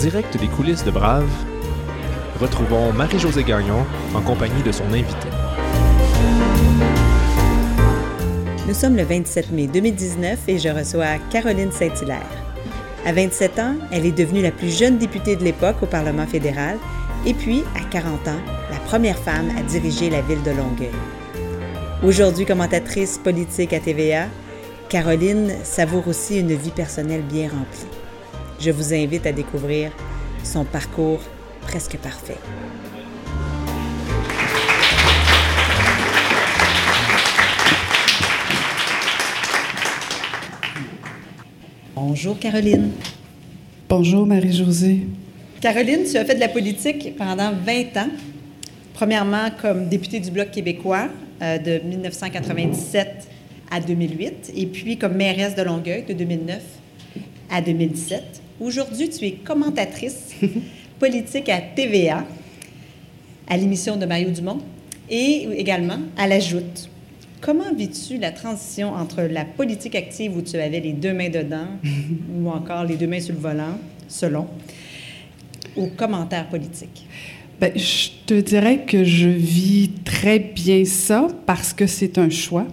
direct des coulisses de Brave, retrouvons Marie-Josée Gagnon en compagnie de son invité. Nous sommes le 27 mai 2019 et je reçois Caroline Saint-Hilaire. À 27 ans, elle est devenue la plus jeune députée de l'époque au Parlement fédéral et puis, à 40 ans, la première femme à diriger la ville de Longueuil. Aujourd'hui commentatrice politique à TVA, Caroline savoure aussi une vie personnelle bien remplie. Je vous invite à découvrir son parcours presque parfait. Bonjour Caroline. Bonjour Marie-Josée. Caroline, tu as fait de la politique pendant 20 ans. Premièrement comme députée du Bloc québécois euh, de 1997 à 2008 et puis comme mairesse de Longueuil de 2009 à 2017. Aujourd'hui, tu es commentatrice politique à TVA, à l'émission de Mario Dumont et également à la Joute. Comment vis-tu la transition entre la politique active où tu avais les deux mains dedans ou encore les deux mains sur le volant, selon, au commentaire politique? Ben, je te dirais que je vis très bien ça parce que c'est un choix.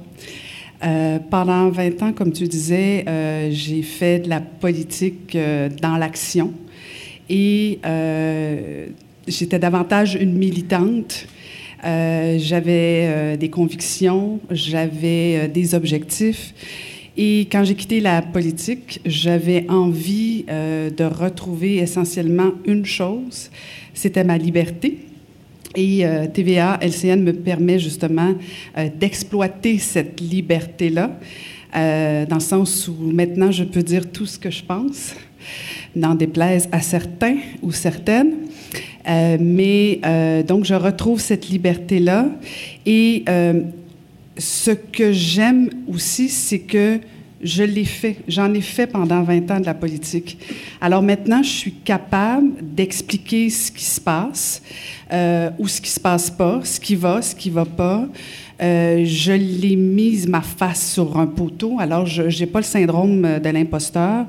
Euh, pendant 20 ans, comme tu disais, euh, j'ai fait de la politique euh, dans l'action et j'étais davantage une militante j'avais des convictions, j'avais des objectifs. Et quand j'ai quitté la politique, j'avais envie de retrouver essentiellement une chose, c'était ma liberté. Et TVA, LCN me permet justement d'exploiter cette liberté-là, dans le sens où maintenant je peux dire tout ce que je pense, n'en déplaise à certains ou certaines. Euh, mais euh, donc, je retrouve cette liberté-là. Et euh, ce que j'aime aussi, c'est que je l'ai fait. J'en ai fait pendant 20 ans de la politique. Alors maintenant, je suis capable d'expliquer ce qui se passe ou ce qui se passe pas, ce qui va, ce qui va pas. je l'ai mise ma face sur un poteau, alors je n'ai pas le syndrome de l'imposteur.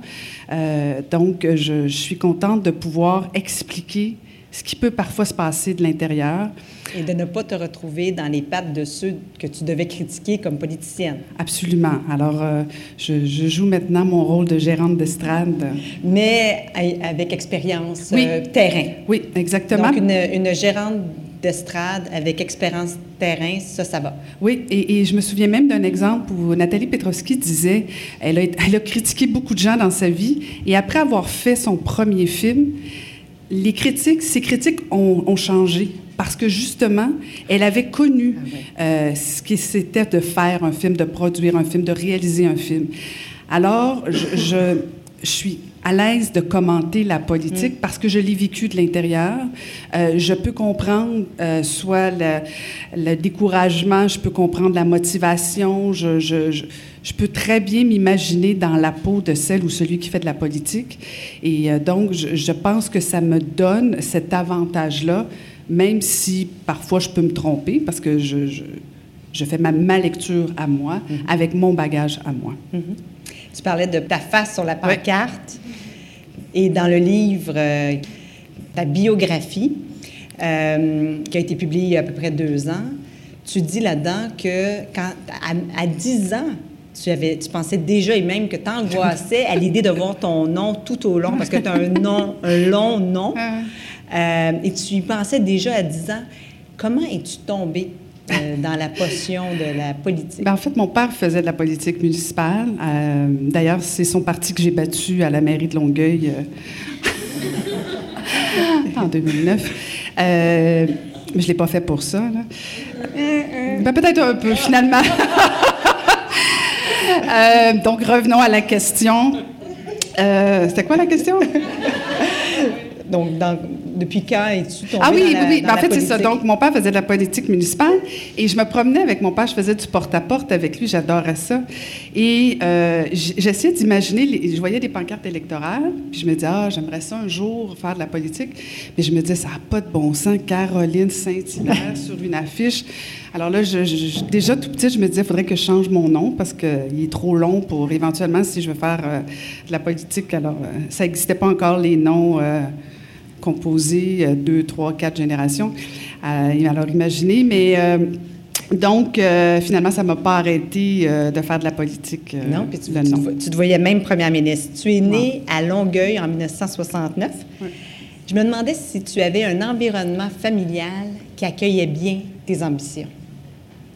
donc, je, je, suis contente de pouvoir expliquer ce qui peut parfois se passer de l'intérieur. Et de ne pas te retrouver dans les pattes de ceux que tu devais critiquer comme politicienne. Absolument. Alors, euh, je, joue maintenant mon rôle de gérante d'estrade. Mais avec expérience euh, terrain. Oui, exactement. Donc, une, une gérante d'estrade avec expérience terrain, ça, ça va. Oui, et, et je me souviens même d'un exemple où Nathalie Petrovski disait, elle a, elle a critiqué beaucoup de gens dans sa vie, et après avoir fait son premier film, les critiques, ces critiques ont, changé parce que justement, elle avait connu ah euh, ce que c'était de faire un film, de produire un film, de réaliser un film. Alors, je, suis à l'aise de commenter la politique mm. parce que je l'ai vécu de l'intérieur. Euh, je peux comprendre euh, soit le, découragement, je peux comprendre la motivation, je, je peux très bien m'imaginer dans la peau de celle ou celui qui fait de la politique. Et euh, donc, je, pense que ça me donne cet avantage-là, même si parfois je peux me tromper, parce que je, je, fais ma, ma, lecture à moi, mm-hmm. avec mon bagage à moi. Mm-hmm. Tu parlais de ta face sur la pancarte. Et dans le livre, euh, ta biographie, euh, qui a été publiée il y a à peu près deux ans, tu dis là-dedans que quand, à, à 10 ans, tu, avais, tu pensais déjà et même que tu angoissais à l'idée de voir ton nom tout au long, parce que tu as un, nom, un long nom. Euh, et tu y pensais déjà à 10 ans. Comment es-tu tombée euh, dans la potion de la politique? Ben, en fait, mon père faisait de la politique municipale. Euh, d'ailleurs, c'est son parti que j'ai battu à la mairie de Longueuil en 2009. mais je ne l'ai pas fait pour ça. Ben, peut-être un peu, finalement. Donc, revenons à la question. C'était quoi la question? donc, dans, depuis quand es-tu tombée Ah oui, dans oui, la, oui. dans Ben, en fait, c'est ça. Donc, mon père faisait de la politique municipale et je me promenais avec mon père. Je faisais du porte-à-porte avec lui. J'adorais ça. Et euh, j'essayais d'imaginer, les- je voyais des pancartes électorales, puis je me disais, ah, j'aimerais ça un jour faire de la politique. Mais je me disais, ça n'a pas de bon sens. Caroline Saint-Hilaire sur une affiche. Alors là, je- je- je- déjà tout petit, je me disais, il faudrait que je change mon nom parce qu'il est trop long pour éventuellement, si je veux faire euh, de la politique. Alors, euh, ça n'existait pas encore les noms. euh, composés euh, deux, trois, quatre générations. Euh, alors, imaginez, mais euh, donc, euh, finalement, ça ne m'a pas arrêté euh, de faire de la politique. euh, Non, puis tu, tu te vo- tu te voyais même première ministre. Tu es née à Longueuil en 1969. Je me demandais si tu avais un environnement familial qui accueillait bien tes ambitions.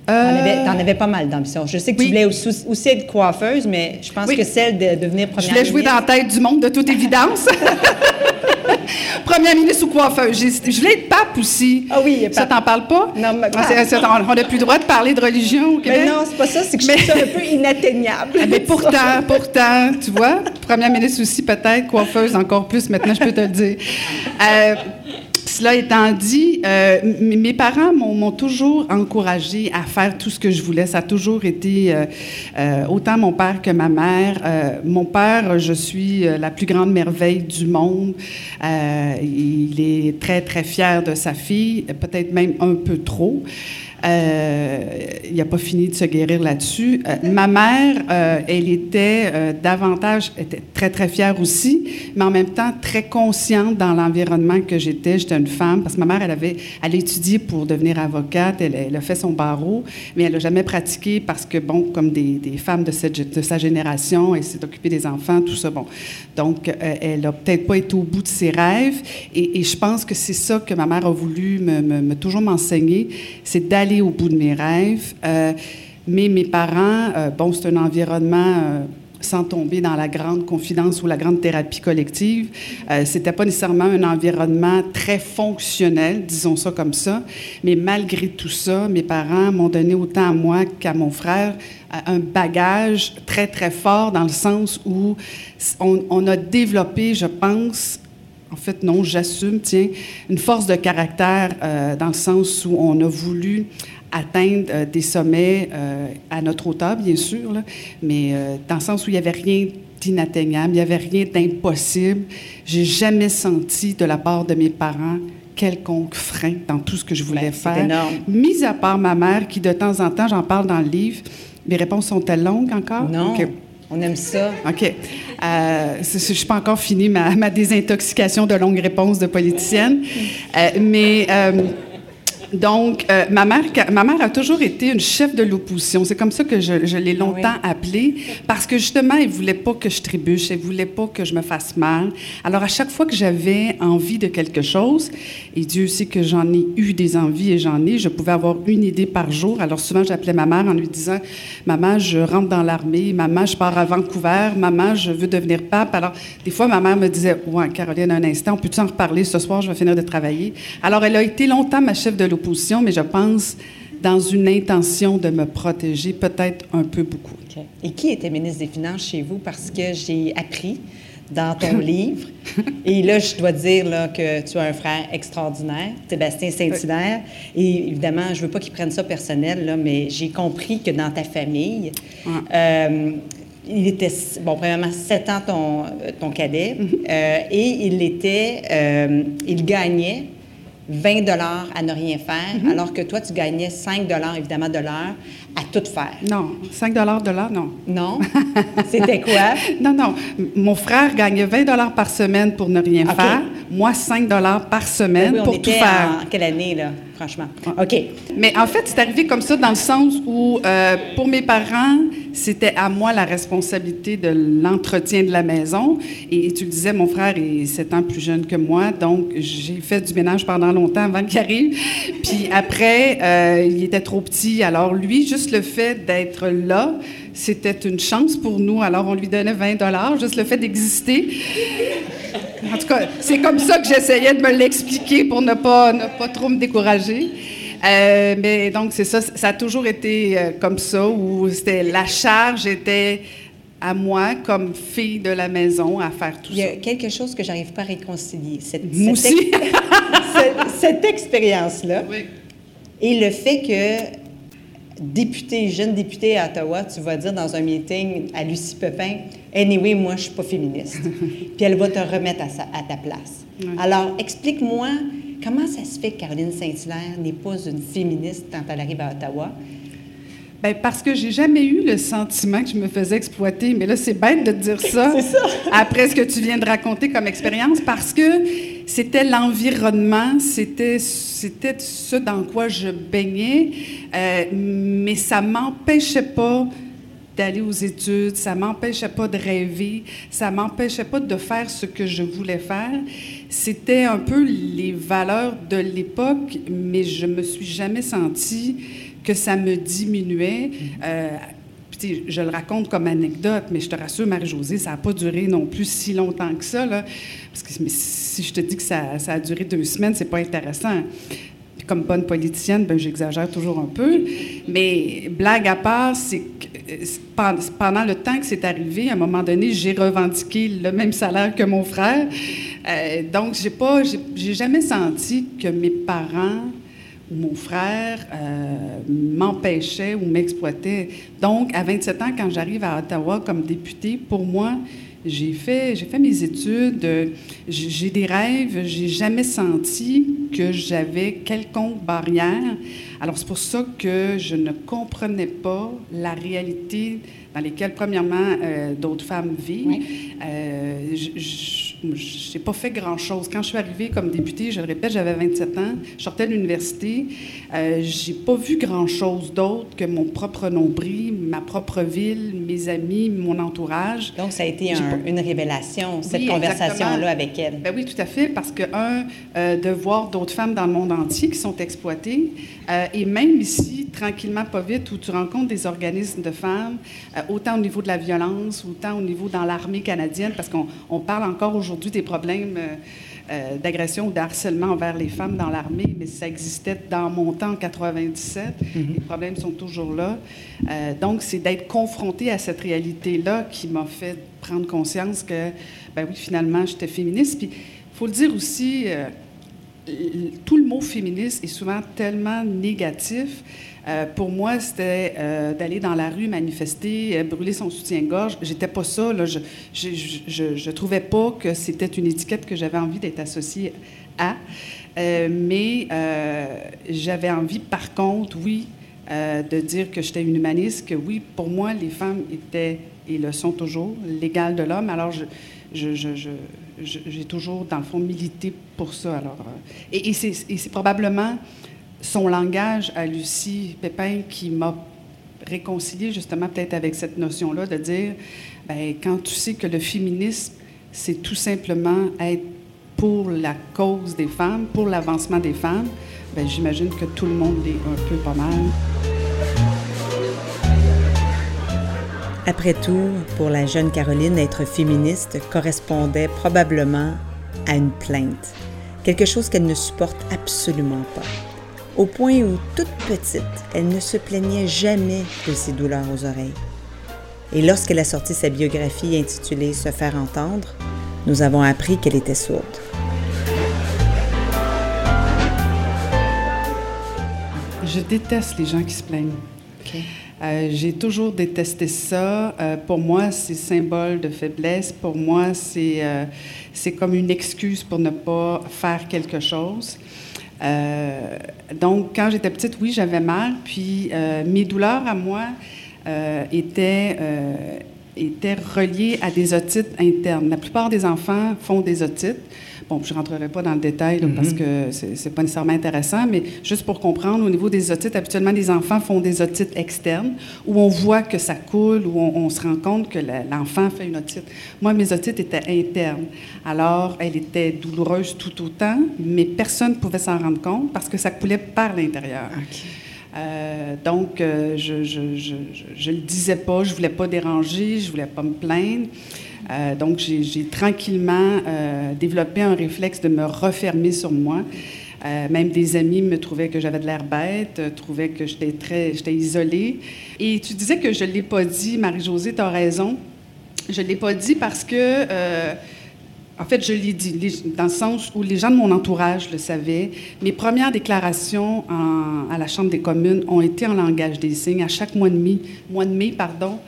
Tu en, Euh, avais pas mal d'ambitions. Je sais que oui. tu voulais aussi, aussi être coiffeuse, mais je pense Oui. que celle de devenir Je première voulais jouer dans ministre... la tête du monde, de toute évidence. Première ministre ou coiffeuse. Je voulais être pape aussi. Ah oui, Ça pape. t'en parle pas? Non, mais- Ah, on n'a plus le droit de parler de religion au Québec? Mais non, c'est pas ça, c'est que je trouve ça un peu inatteignable. Ah, Mais pourtant, pourtant, tu vois, première ministre aussi peut-être, coiffeuse encore plus, maintenant je peux te le dire. Euh, cela étant dit, euh, mes parents m'ont toujours encouragée à faire tout ce que je voulais. Ça a toujours été euh, euh, autant mon père que ma mère. Mon père, je suis la plus grande merveille du monde. Il est très, très fier de sa fille, peut-être même un peu trop. Euh, il n'a pas fini de se guérir là-dessus. Euh, ma mère, euh, elle était davantage, était très, très fière aussi, mais en même temps très consciente dans l'environnement que j'étais. J'étais une femme, parce que ma mère, elle avait, elle a étudié pour devenir avocate, elle, a fait son barreau, mais elle n'a jamais pratiqué parce que, bon, comme des, femmes de, cette, de sa génération, elle s'est occupée des enfants, tout ça, bon. Donc, elle n'a peut-être pas été au bout de ses rêves, et, je pense que c'est ça que ma mère a voulu me- me toujours m'enseigner, c'est d'aller au bout de mes rêves. Euh, mais mes parents, euh, bon, c'est un environnement euh, sans tomber dans la grande confidence ou la grande thérapie collective. C'était pas nécessairement un environnement très fonctionnel, disons ça comme ça. Mais malgré tout ça, mes parents m'ont donné autant à moi qu'à mon frère un bagage très, très fort dans le sens où on a développé, je pense, en fait, non, j'assume, tiens, une force de caractère euh, dans le sens où on a voulu atteindre euh, des sommets euh, à notre hauteur, bien sûr, là, mais dans le sens où il n'y avait rien d'inatteignable, il n'y avait rien d'impossible. J'ai jamais senti de la part de mes parents quelconque frein dans tout ce que je voulais c'est faire. énorme. Mis à part ma mère, qui de temps en temps, j'en parle dans le livre, mes réponses sont-elles longues encore? Non. On aime ça. OK. Euh, je suis pas encore fini ma, ma désintoxication de longues réponses de politicienne. Euh, mais euh, donc, euh, ma, mère, ma mère a toujours été une chef de l'opposition. C'est comme ça que je, je l'ai longtemps appelée, parce que justement, elle voulait pas que je trébuche, elle voulait pas que je me fasse mal. Alors, à chaque fois que j'avais envie de quelque chose, et Dieu sait que j'en ai eu des envies et j'en ai, je pouvais avoir une idée par jour. Alors, souvent, j'appelais ma mère en lui disant Maman, je rentre dans l'armée, maman, je pars à Vancouver, maman, je veux devenir pape. Alors, des fois, ma mère me disait Ouais, Caroline, un instant, peux-tu en reparler? Ce soir, je vais finir de travailler. Alors, elle a été longtemps ma chef de l'opposition, mais je pense dans une intention de me protéger, peut-être un peu beaucoup. Et qui était ministre des Finances chez vous? Parce que j'ai appris dans ton livre, et là, je dois dire là, que tu as un frère extraordinaire, Sébastien Saint-Hilaire, et évidemment, je veux pas qu'il prenne ça personnel, là, mais j'ai compris que dans ta famille, Ouais. euh, il était, bon, premièrement, 7 ans ton, ton cadet, euh, et il était, euh, il gagnait 20 dollars à ne rien faire, alors que toi, tu gagnais 5 dollars, évidemment, de l'heure à tout faire. Non, 5 de l'heure, non. Non? C'était quoi? Non, non. Mon frère gagnait 20 par semaine pour ne rien faire. Moi, 5 par semaine Ben oui, on pour tout était faire. en quelle année, là, franchement? OK. Mais en fait, c'est arrivé comme ça dans le sens où, euh, pour mes parents, c'était à moi la responsabilité de l'entretien de la maison. Et, tu le disais, mon frère est 7 ans plus jeune que moi, donc j'ai fait du ménage pendant longtemps avant qu'il arrive. Puis après, euh, il était trop petit. Alors lui, juste le fait d'être là, c'était une chance pour nous. Alors on lui donnait 20 dollars, juste le fait d'exister. En tout cas, c'est comme ça que j'essayais de me l'expliquer pour ne pas, ne pas trop me décourager. Euh, mais donc, c'est ça, ça a toujours été euh, comme ça, où c'était la charge était à moi, comme fille de la maison, à faire tout Il y ça. a quelque chose que j'arrive pas à réconcilier. Cette, cette cette expérience-là Oui. et le fait que député, jeune député à Ottawa, tu vas dire dans un meeting à Lucie Pepin, Anyway, moi, je suis pas féministe. Puis elle va te remettre à, sa- à ta place. Ouais. Alors, explique-moi comment ça se fait que Caroline Saint-Hilaire n'est pas une féministe quand elle arrive à Ottawa? Ben, parce que j'ai jamais eu le sentiment que je me faisais exploiter. Mais là, c'est bête de te dire ça, ça. après ce que tu viens de raconter comme expérience, parce que c'était l'environnement, c'était, c'était ce dans quoi je baignais, euh, mais ça m'empêchait pas d'aller aux études, ça m'empêchait pas de rêver, ça m'empêchait pas de faire ce que je voulais faire. C'était un peu les valeurs de l'époque, mais je me suis jamais sentie que ça me diminuait. Euh, je le raconte comme anecdote, mais je te rassure, Marie-Josée, ça n'a pas duré non plus si longtemps que ça. Parce que si je te dis que ça, a duré deux semaines, c'est pas intéressant. Puis comme bonne politicienne, ben, j'exagère toujours un peu. Mais blague à part, c'est que euh, pen- pendant le temps que c'est arrivé, à un moment donné, j'ai revendiqué le même salaire que mon frère. Euh, donc, j'ai pas, j'ai jamais senti que mes parents ou mon frère euh, m'empêchaient ou m'exploitaient. Donc, à 27 ans, quand j'arrive à Ottawa comme députée, pour moi, j'ai fait, j'ai fait mes études, j'ai j'ai des rêves, j'ai jamais senti que j'avais quelconque barrière. Alors, c'est pour ça que je ne comprenais pas la réalité dans lesquelles, premièrement, euh, d'autres femmes vivent. Oui. Euh, je n'ai pas fait grand-chose. Quand je suis arrivée comme députée, je le répète, j'avais 27 ans, je sortais de l'université, euh, j'ai pas vu grand-chose d'autre que mon propre nombril, ma propre ville, mes amis, mon entourage. Donc, ça a été J'ai un- pas- une révélation, cette conversation-là avec elle. Ben oui, tout à fait, parce que, un, euh, de voir d'autres femmes dans le monde entier qui sont exploitées, euh, et même ici, tranquillement, pas vite, où tu rencontres des organismes de femmes, autant au niveau de la violence, autant au niveau dans l'armée canadienne, parce qu'on on parle encore aujourd'hui des problèmes euh, euh, d'agression ou de harcèlement envers les femmes dans l'armée, mais ça existait dans mon temps en 97. Les problèmes sont toujours là. Euh, donc, c'est d'être confronté à cette réalité-là qui m'a fait prendre conscience que, ben oui, finalement, j'étais féministe. Puis, il faut le dire aussi, euh, tout le mot féministe est souvent tellement négatif. Euh, pour moi, c'était euh, d'aller dans la rue manifester, euh, brûler son soutien-gorge. J'étais pas ça. Là. Je, je, je, je- trouvais pas que c'était une étiquette que j'avais envie d'être associée à. Mais j'avais envie, par contre, oui, de dire que j'étais une humaniste, que oui, pour moi, les femmes étaient et le sont toujours l'égal de l'homme. Alors, j'ai toujours, dans le fond, milité pour ça. Alors, et, et c'est probablement son langage à Lucie Pépin qui m'a réconcilié justement peut-être avec cette notion-là de dire, ben, quand tu sais que le féminisme, c'est tout simplement être pour la cause des femmes, pour l'avancement des femmes, ben, j'imagine que tout le monde l'est un peu pas mal. Après tout, pour la jeune Caroline, être féministe correspondait probablement à une plainte, quelque chose qu'elle ne supporte absolument pas. Au point où, toute petite, elle ne se plaignait jamais de ses douleurs aux oreilles. Et lorsqu'elle a sorti sa biographie intitulée Se faire entendre, nous avons appris qu'elle était sourde. Je déteste les gens qui se plaignent. Euh, J'ai toujours détesté ça. Euh, pour moi, c'est symbole de faiblesse. Pour moi, c'est euh, c'est comme une excuse pour ne pas faire quelque chose. Euh, donc, quand j'étais petite, oui, j'avais mal. Puis, euh, mes douleurs à moi euh, étaient, étaient reliées à des otites internes. La plupart des enfants font des otites. Bon, je ne rentrerai pas dans le détail là, parce que c'est c'est pas nécessairement intéressant, mais juste pour comprendre, au niveau des otites, habituellement, les enfants font des otites externes où on voit que ça coule, où on, on se rend compte que l'enfant fait une otite. Moi, mes otites étaient internes. Alors, elles étaient douloureuses tout autant, mais personne ne pouvait s'en rendre compte parce que ça coulait par l'intérieur. Euh, donc, euh, je, je, je le disais pas, je voulais pas déranger, je voulais pas me plaindre. Euh, donc, j'ai tranquillement euh, développé un réflexe de me refermer sur moi. Euh, même des amis me trouvaient que j'avais de l'air bête, trouvaient que j'étais très, j'étais isolée. Et tu disais que je l'ai pas dit, Marie-Josée, tu as raison. Je l'ai pas dit parce que en fait, je l'ai dit, dans le sens où les gens de mon entourage le savaient. Mes premières déclarations à la Chambre des communes ont été en langage des signes. À chaque mois de mai, mois de mai pardon,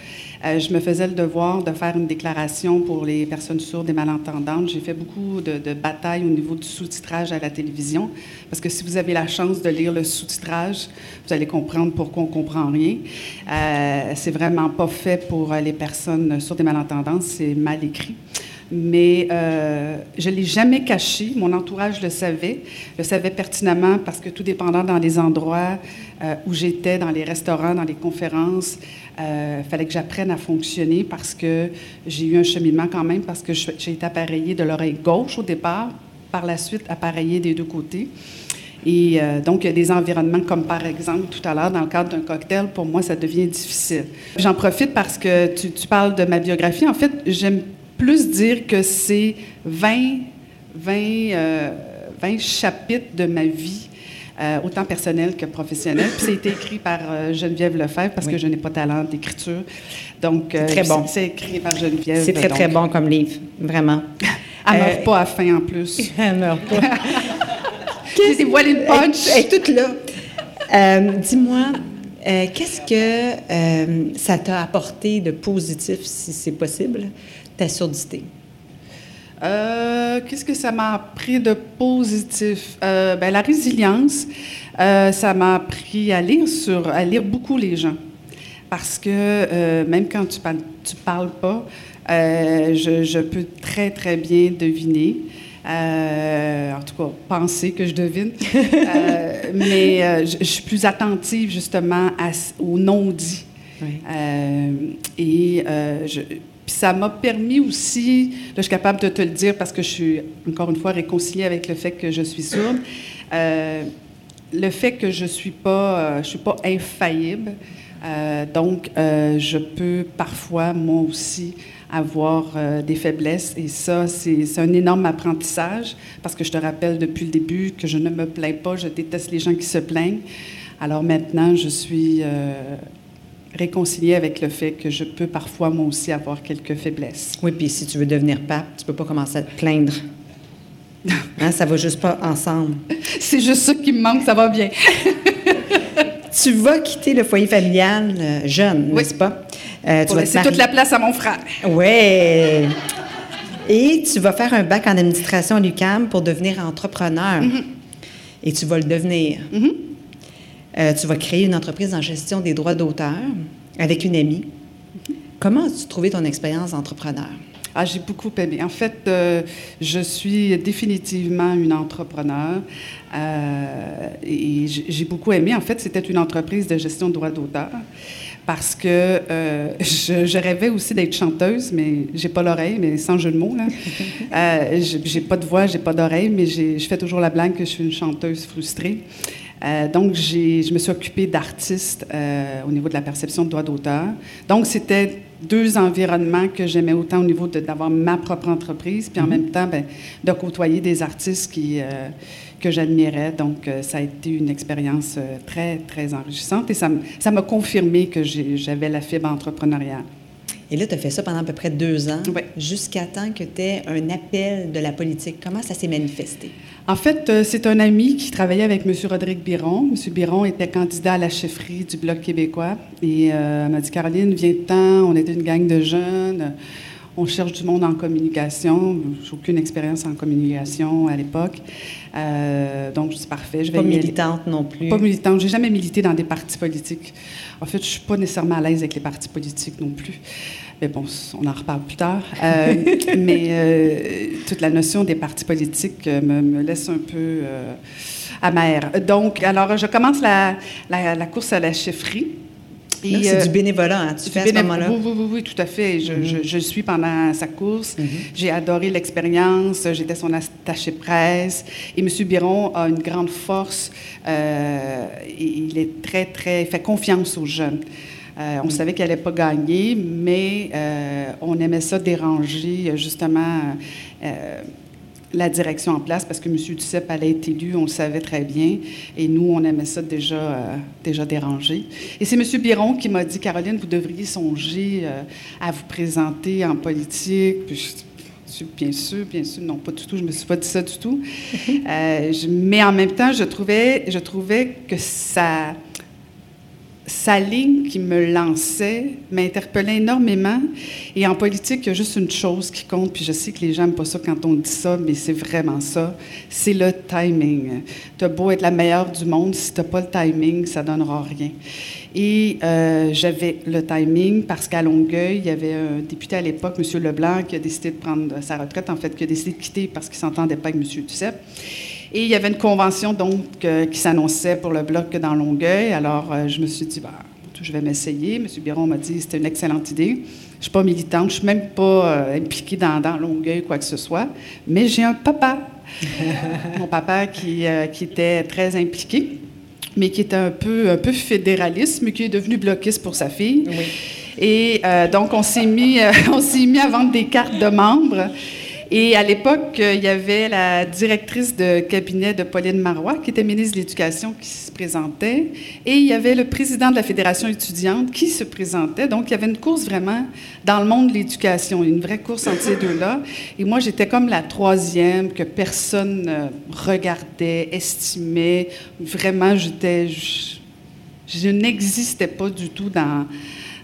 euh, je me faisais le devoir de faire une déclaration pour les personnes sourdes et malentendantes. J'ai fait beaucoup de, batailles au niveau du sous-titrage à la télévision, parce que si vous avez la chance de lire le sous-titrage, vous allez comprendre pourquoi on comprend rien. Euh, c'est vraiment pas fait pour les personnes sourdes et malentendantes, c'est mal écrit. Mais euh, je ne l'ai jamais caché. Mon entourage le savait, le savait pertinemment parce que tout dépendant dans les endroits euh, où j'étais, dans les restaurants, dans les conférences, il fallait que j'apprenne à fonctionner parce que j'ai eu un cheminement quand même, parce que j'ai été appareillée de l'oreille gauche au départ, par la suite appareillée des deux côtés. Et euh, donc, il y a des environnements comme par exemple tout à l'heure, dans le cadre d'un cocktail, pour moi, ça devient difficile. J'en profite parce que tu, tu parles de ma biographie. En fait, j'aime plus dire que c'est 20, 20, euh, 20 chapitres de ma vie. euh, autant personnelle que professionnelle. Puis, ça a été écrit par euh, Geneviève Lefebvre parce que je n'ai pas talent d'écriture. Donc, euh, très puis bon. c'est- C'est écrit par Geneviève. C'est très, très bon comme livre, vraiment. Elle ne Euh, meurt pas à faim en plus. Elle meurt pas. J'ai dévoilé le punch. Elle est toute là. Euh, Dis-moi, euh, qu'est-ce que euh, ça t'a apporté de positif, si c'est possible, ta surdité? Euh, Qu'est-ce que ça m'a appris de positif? Euh, ben, la résilience, euh, ça m'a appris à lire, sur, à lire beaucoup les gens. Parce que même quand tu parles, tu parles pas, je, je peux très, très bien deviner. Euh, en tout cas, penser que je devine. Euh, mais euh, je, je suis plus attentive justement à. Oui. Euh, et je- puis ça m'a permis aussi, là, je suis capable de te le dire parce que je suis, encore une fois, réconciliée avec le fait que je suis sourde. Euh, le fait que je suis pas, euh, suis pas infaillible. Euh, donc, je peux parfois, moi aussi, avoir des faiblesses. Et ça, c'est un énorme apprentissage parce que je te rappelle depuis le début que je ne me plains pas. Je déteste les gens qui se plaignent. Alors maintenant, je suis réconciliée avec le fait que je peux parfois, moi aussi, avoir quelques faiblesses. Oui, puis si tu veux devenir pape, tu peux pas commencer à te plaindre. Hein, ça va juste pas ensemble. C'est juste ça qui me manque, ça va bien. Tu vas quitter le foyer familial euh, jeune, Oui. n'est-ce pas? Euh, tu Pour laisser toute la place à mon frère. Ouais. Et tu vas faire un bac en administration à l'UQAM pour devenir entrepreneur. Mm-hmm. Et tu vas le devenir. Euh, tu vas créer une entreprise en gestion des droits d'auteur avec une amie. Comment as-tu trouvé ton expérience d'entrepreneur? Ah, j'ai beaucoup aimé. En fait, euh, je suis définitivement une entrepreneur euh, et j'ai beaucoup aimé. En fait, c'était une entreprise de gestion de droits d'auteur parce que euh, je, je rêvais aussi d'être chanteuse, mais j'ai pas l'oreille, mais sans jeu de mots. Là. J'ai pas de voix, j'ai pas d'oreille, mais je fais toujours la blague que je suis une chanteuse frustrée. Euh, donc, je me suis occupée d'artistes euh, au niveau de la perception de droits d'auteur. Donc, c'était deux environnements que j'aimais autant au niveau d'avoir ma propre entreprise, puis en même temps, ben, de côtoyer des artistes qui, euh, que j'admirais. Donc, ça a été une expérience très, très enrichissante et ça m'a confirmé que j'avais la fibre entrepreneuriale. Et là, tu as fait ça pendant à peu près deux ans, Oui. jusqu'à temps que tu aies un appel de la politique. Comment ça s'est manifesté? En fait, euh, c'est un ami qui travaillait avec M. Rodrigue Biron. M. Biron était candidat à la chefferie du Bloc québécois. Et euh, m'a dit Caroline, viens-t'en, on était une gang de jeunes. On cherche du monde en communication. J'ai aucune expérience en communication à l'époque. Euh, donc, c'est parfait. Je vais Pas militante non plus. Pas militante. J'ai jamais milité dans des partis politiques. En fait, je suis pas nécessairement à l'aise avec les partis politiques non plus. Mais bon, on en reparle plus tard. Euh, mais euh, toute la notion des partis politiques me, me laisse un peu amère. Donc, alors, je commence la, la- la course à la chefferie. C'est euh, du bénévolat, hein, tu fais à ce moment-là. Oui, oui, oui, oui, tout à fait. Je, je- je le suis pendant sa course. Mhm. J'ai adoré l'expérience. J'étais son attaché presse. Et M. Biron a une grande force. Euh, il est très, très. Il fait confiance aux jeunes. Euh, on savait qu'elle n'allait pas gagner, mais euh, on aimait ça déranger, justement, euh, la direction en place, parce que M. Duceppe allait être élu, on le savait très bien, et nous, on aimait ça déjà, euh, déjà déranger. Et c'est M. Biron qui m'a dit, Caroline, vous devriez songer euh, à vous présenter en politique. Puis je dis, Bien sûr, bien sûr, non, pas du tout, je me suis pas dit ça du tout. Euh, mais en même temps, je trouvais, je trouvais que ça sa ligne qui me lançait m'interpellait énormément. Et en politique, il y a juste une chose qui compte, puis je sais que les gens n'aiment pas ça quand on dit ça, mais c'est vraiment ça, c'est le timing. Tu beau être la meilleure du monde, si tu n'as pas le timing, ça ne donnera rien. Et euh, j'avais le timing parce qu'à Longueuil, il y avait un député à l'époque, M. Leblanc, qui a décidé de prendre sa retraite, en fait, qui a décidé de quitter parce qu'il s'entendait pas avec M. Duceppe. Et il y avait une convention donc euh, qui s'annonçait pour le bloc dans Longueuil. Alors euh, je me suis dit, bah, je vais m'essayer. M. Biron m'a dit c'était une excellente idée. Je ne suis pas militante, je ne suis même pas euh, impliquée dans, dans Longueuil, quoi que ce soit. Mais j'ai un papa, mon papa qui, qui était très impliqué mais qui était un peu, un peu fédéraliste, mais qui est devenu bloquiste pour sa fille. Oui. Et donc, on s'est mis, on s'est mis à vendre des cartes de membres. Et à l'époque, il y avait la directrice de cabinet de Pauline Marois, qui était ministre de l'Éducation, qui se présentait. Et il y avait le président de la Fédération étudiante qui se présentait. Donc, il y avait une course vraiment dans le monde de l'éducation, une vraie course entre ces deux-là. Et moi, j'étais comme la troisième que personne regardait, estimait. Vraiment, j'étais... Je, je n'existais pas du tout dans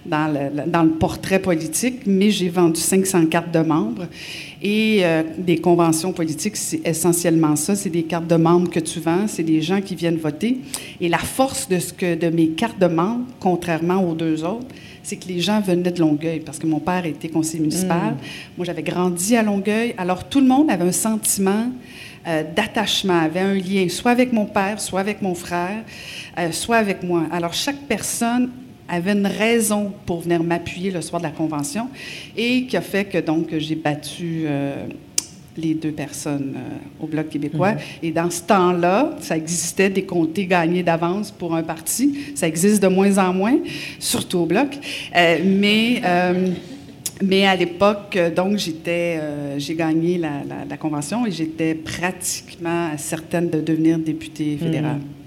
dans le, dans le portrait politique, mais j'ai vendu 500 cartes de membres. Et euh, des conventions politiques, c'est essentiellement ça. C'est des cartes de membres que tu vends, c'est des gens qui viennent voter. Et la force de, ce que, de mes cartes de membres, contrairement aux deux autres, c'est que les gens venaient de Longueuil, parce que mon père était conseiller municipal. Mm. Moi, j'avais grandi à Longueuil. Alors, tout le monde avait un sentiment euh, d'attachement, avait un lien, soit avec mon père, soit avec mon frère, euh, soit avec moi. Alors, chaque personne avait une raison pour venir m'appuyer le soir de la convention et qui a fait que donc j'ai battu euh, les deux personnes euh, au Bloc québécois. Mhm. Et dans ce temps-là, ça existait des comtés gagnés d'avance pour un parti. Ça existe de moins en moins, surtout au Bloc. Euh, mais... mais à l'époque, donc, j'étais, j'ai gagné la, la, convention et j'étais pratiquement certaine de devenir députée fédérale. Mhm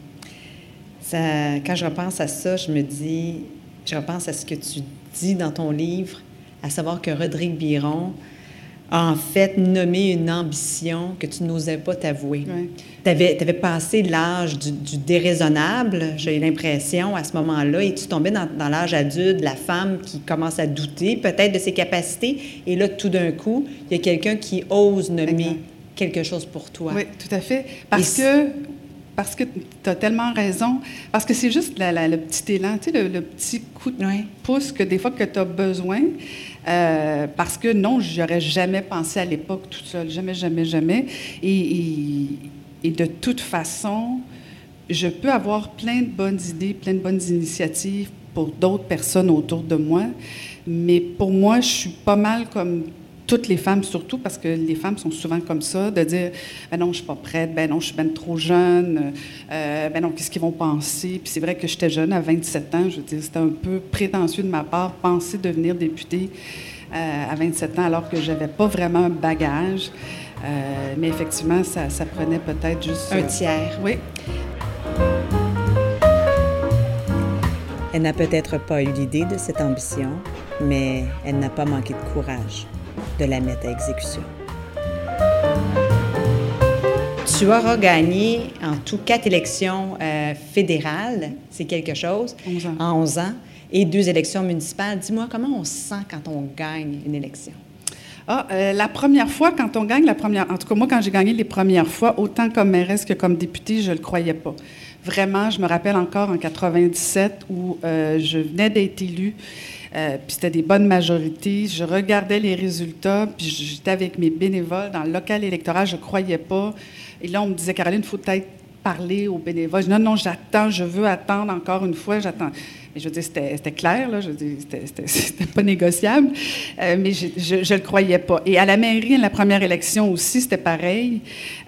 quand je repense à ça, je me dis, je repense à ce que tu dis dans ton livre, à savoir que Rodrigue Biron a en fait nommé une ambition que tu n'osais pas t'avouer. Tu avais, passé l'âge du, déraisonnable, j'ai l'impression, à ce moment-là, et tu tombais dans, l'âge adulte, la femme qui commence à douter peut-être de ses capacités, et là, tout d'un coup, il y a quelqu'un qui ose nommer quelque chose pour toi. Oui, tout à fait. Parce que parce que tu as tellement raison. Parce que c'est juste le petit élan, tu sais, le, petit coup de pouce que des fois que tu as besoin. Euh, parce que non, j'aurais jamais pensé à l'époque toute seule. Jamais, jamais, jamais. Et, et, de toute façon, je peux avoir plein de bonnes idées, plein de bonnes initiatives pour d'autres personnes autour de moi. Mais pour moi, je suis pas mal comme toutes les femmes surtout, parce que les femmes sont souvent comme ça, de dire ben non, je suis pas prête, ben non, je suis ben trop jeune, euh, ben non, qu'est-ce qu'ils vont penser? Puis c'est vrai que j'étais jeune à 27 ans, je veux dire, c'était un peu prétentieux de ma part, penser devenir députée euh, à 27 ans alors que j'avais pas vraiment un bagage. Euh, mais effectivement, ça, ça prenait peut-être juste... Un tiers. Oui. Elle n'a peut-être pas eu l'idée de cette ambition, mais elle n'a pas manqué de courage de la mettre à exécution. Tu auras gagné en tout quatre élections euh, fédérales, c'est quelque chose, en 11 ans, et deux élections municipales. Dis-moi, comment on se sent quand on gagne une élection? Ah, euh, la première fois, quand on gagne la première... En tout cas, moi, quand j'ai gagné les premières fois, autant comme mairesse que comme députée, je ne le croyais pas. Vraiment, je me rappelle encore en 97 où euh, je venais d'être élue. Euh, puis c'était des bonnes majorités. Je regardais les résultats, puis j'étais avec mes bénévoles dans le local électoral, je ne croyais pas. Et là, on me disait, Caroline, il faut peut-être parler aux bénévoles. Non, non, j'attends, je veux attendre encore une fois, j'attends. Mais je veux dire, c'était clair, là, je veux dire, c'était pas négociable, euh, mais je ne le croyais pas. Et à la mairie, la première élection aussi, c'était pareil.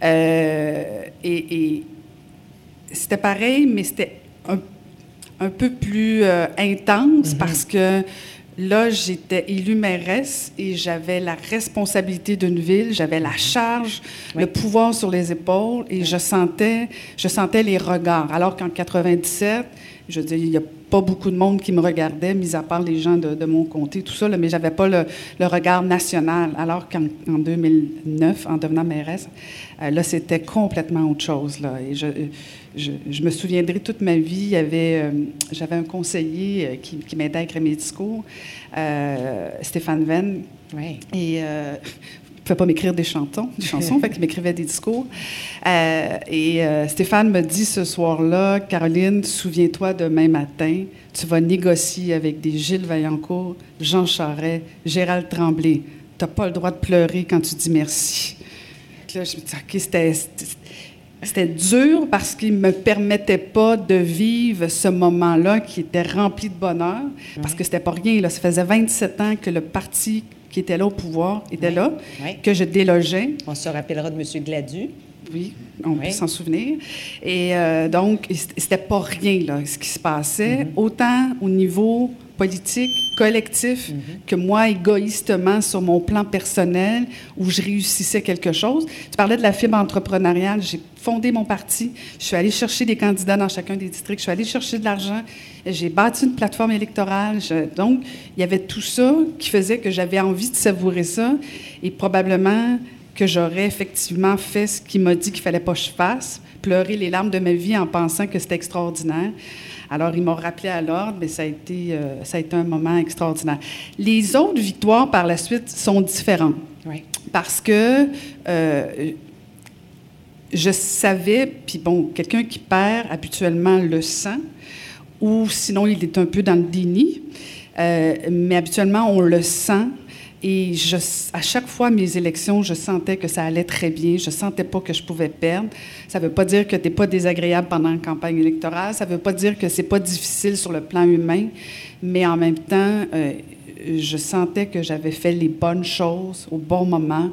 Euh, et, c'était pareil, mais c'était un un peu plus euh, intense mhm. parce que là, j'étais élue mairesse et j'avais la responsabilité d'une ville, j'avais la charge, le pouvoir sur les épaules et je sentais, je sentais les regards. Alors qu'en 97, je veux dire, il n'y a pas beaucoup de monde qui me regardait, mis à part les gens de, mon comté, tout ça, là, mais j'avais pas le, regard national. Alors qu'en en 2009, en devenant mairesse, euh, là, c'était complètement autre chose. Là. Et je, je, me souviendrai toute ma vie, euh, j'avais un conseiller euh, qui, qui m'aidait à écrire mes discours, Stéphane Venn. Oui. Et ne pouvait pas m'écrire des chantons, des chansons, fait qu'il m'écrivait des discours. Euh, et euh, Stéphane me dit ce soir-là, Caroline, souviens-toi demain matin, tu vas négocier avec des Gilles Vaillancourt, Jean Charest, Gérald Tremblay. Tu n'as pas le droit de pleurer quand tu dis merci. Là, je me dis, OK, c'était, c'était dur parce qu'il ne me permettait pas de vivre ce moment-là qui était rempli de bonheur, parce que c'était pas rien. Là. Ça faisait 27 ans que le parti qui était là au pouvoir était là, que je délogeais. On se rappellera de M. Gladu. Oui, on peut s'en souvenir. Et euh, donc, c'était pas rien, là, ce qui se passait, mm-hmm. autant au niveau politique, collectif, mm-hmm. que moi, égoïstement, sur mon plan personnel, où je réussissais quelque chose. Tu parlais de la fibre entrepreneuriale. J'ai fondé mon parti. Je suis allée chercher des candidats dans chacun des districts. Je suis allée chercher de l'argent. J'ai bâti une plateforme électorale. donc, il y avait tout ça qui faisait que j'avais envie de savourer ça. Et probablement que j'aurais effectivement fait ce qu'il m'a dit qu'il fallait pas que je fasse, pleurer les larmes de ma vie en pensant que c'était extraordinaire. Alors, ils m'ont rappelé à l'ordre, mais ça a, été, euh, ça a été un moment extraordinaire. Les autres victoires par la suite sont différentes. Oui. Parce que euh, je savais, puis bon, quelqu'un qui perd habituellement le sang, ou sinon il est un peu dans le déni, euh, mais habituellement on le sent et à chaque fois, mes élections, je sentais que ça allait très bien. Je sentais pas que je pouvais perdre. Ça ne veut pas dire que tu n'es pas désagréable pendant une campagne électorale. Ça ne veut pas dire que c'est pas difficile sur le plan humain. Mais en même temps, euh, je sentais que j'avais fait les bonnes choses au bon moment.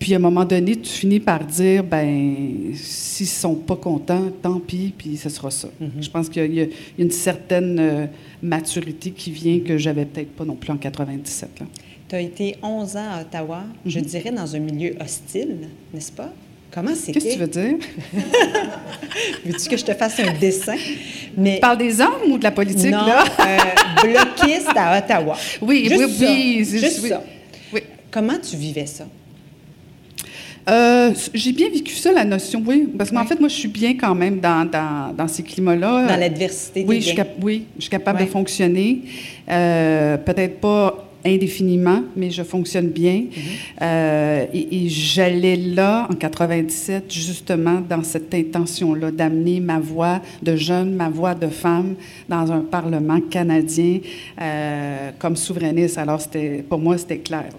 Puis à un moment donné, tu finis par dire, ben, s'ils ne sont pas contents, tant pis, puis ce sera ça. Mm-hmm. Je pense qu'il y, a une certaine euh, maturité qui vient que j'avais peut-être pas non plus en 97. Tu as été 11 ans à Ottawa, je mm-hmm. dirais dans un milieu hostile, n'est-ce pas? Comment c'était? Qu'est-ce que tu veux dire? Veux-tu que je te fasse un dessin? Mais... Tu parles des hommes ou de la politique, non, là? euh, bloquiste à Ottawa. Oui, juste oui, oui. Juste ça. Oui. Comment tu vivais ça? Euh, j'ai bien vécu ça, la notion, oui. Parce qu'en fait, moi, je suis bien quand même dans, dans, dans ces climats-là. Dans l'adversité. Oui, je oui, je suis capable de fonctionner. Euh, peut-être pas indéfiniment, mais je fonctionne bien. Mhm. Euh, et, j'allais là, en 97, justement, dans cette intention-là, d'amener ma voix de jeune, ma voix de femme dans un Parlement canadien euh, comme souverainiste. Alors, pour moi, c'était clair.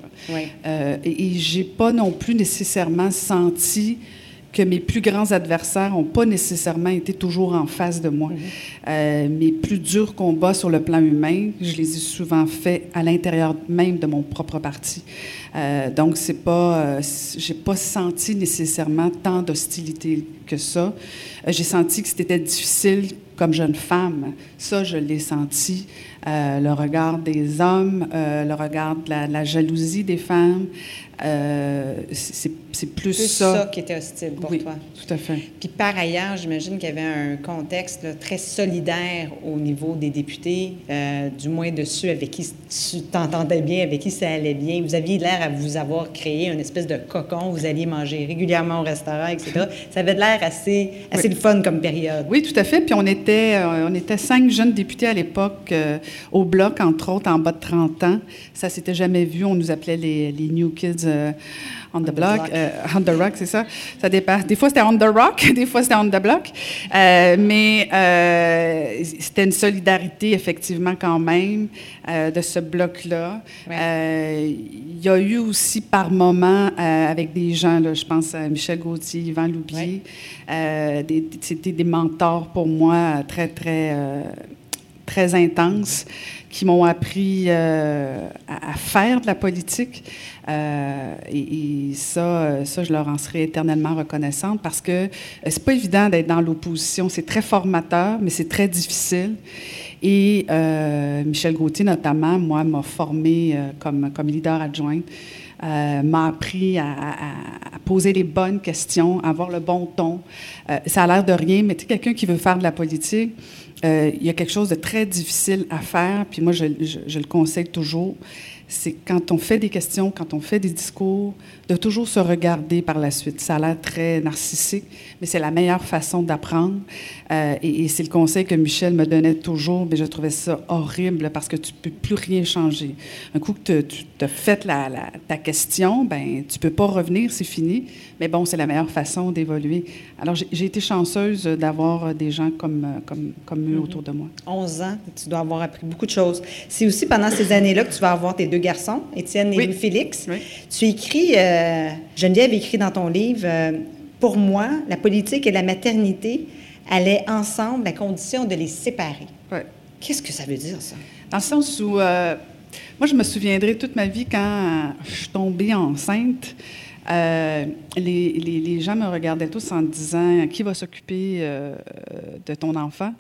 Euh, et, et j'ai pas non plus nécessairement senti que mes plus grands adversaires n'ont pas nécessairement été toujours en face de moi. Mhm. Euh, mes plus durs combats sur le plan humain, je les ai souvent faits à l'intérieur même de mon propre parti. Euh, donc, c'est pas, euh, j'ai pas senti nécessairement tant d'hostilité que ça. j'ai senti que c'était difficile comme jeune femme. Ça, je l'ai senti. Le regard des hommes, le regard de la, la, jalousie des femmes, c'est c'est plus, ça. qui était hostile pour toi. Tout à fait. Puis par ailleurs, j'imagine qu'il y avait un contexte très solidaire au niveau des députés, euh, du moins de ceux avec qui tu t'entendais bien, avec qui ça allait bien. Vous aviez l'air à vous avoir créé une espèce de cocon. Vous alliez manger régulièrement au restaurant, etc. ça avait l'air assez, assez le fun comme période. Oui, tout à fait. Puis on était, euh, on était cinq jeunes députés à l'époque euh, au bloc, entre autres, en bas de 30 ans. Ça s'était jamais vu. On nous appelait les, les New Kids on the block. Euh, on the rock, c'est ça. Ça dépend. Des fois, c'était on the rock, des fois, c'était on the block. Euh, mais euh, c'était une solidarité, effectivement, quand même, de ce bloc-là. Il y a eu aussi, par moments, avec des gens, là, je pense à Michel Gauthier, Yvan Loubier, c'était des mentors pour moi très, très, très intenses qui m'ont appris à, à, faire de la politique. Euh, et, ça, ça, je leur en serai éternellement reconnaissante parce que euh, c'est pas évident d'être dans l'opposition. C'est très formateur, mais c'est très difficile. Et euh, Michel Gauthier, notamment, moi, m'a formé comme, comme leader adjointe. Euh, m'a appris à, poser les bonnes questions, à avoir le bon ton. Euh, ça a l'air de rien, mais tu quelqu'un qui veut faire de la politique, euh, il y a quelque chose de très difficile à faire, puis moi, je le conseille toujours c'est quand on fait des questions, quand on fait des discours, de toujours se regarder par la suite. Ça a l'air très narcissique, mais c'est la meilleure façon d'apprendre. Euh, et, c'est le conseil que Michel me donnait toujours, mais je trouvais ça horrible parce que tu peux plus rien changer. Un coup que tu fait la, ta question, ben tu peux pas revenir, c'est fini. Mais bon, c'est la meilleure façon d'évoluer. Alors, j'ai été chanceuse d'avoir des gens comme, comme, comme eux mm-hmm. autour de moi. 11 ans, tu dois avoir appris beaucoup de choses. C'est aussi pendant ces années-là que tu vas avoir tes deux garçons, Étienne et Louis-Félix. Tu écris, euh, Geneviève écrit dans ton livre, euh, Pour moi, la politique et la maternité allaient ensemble à condition de les séparer. Qu'est-ce que ça veut dire, ça? Dans le sens où, euh, moi, je me souviendrai toute ma vie quand je suis tombée enceinte. les, les, les, gens me regardaient tous en disant qui va s'occuper de ton enfant.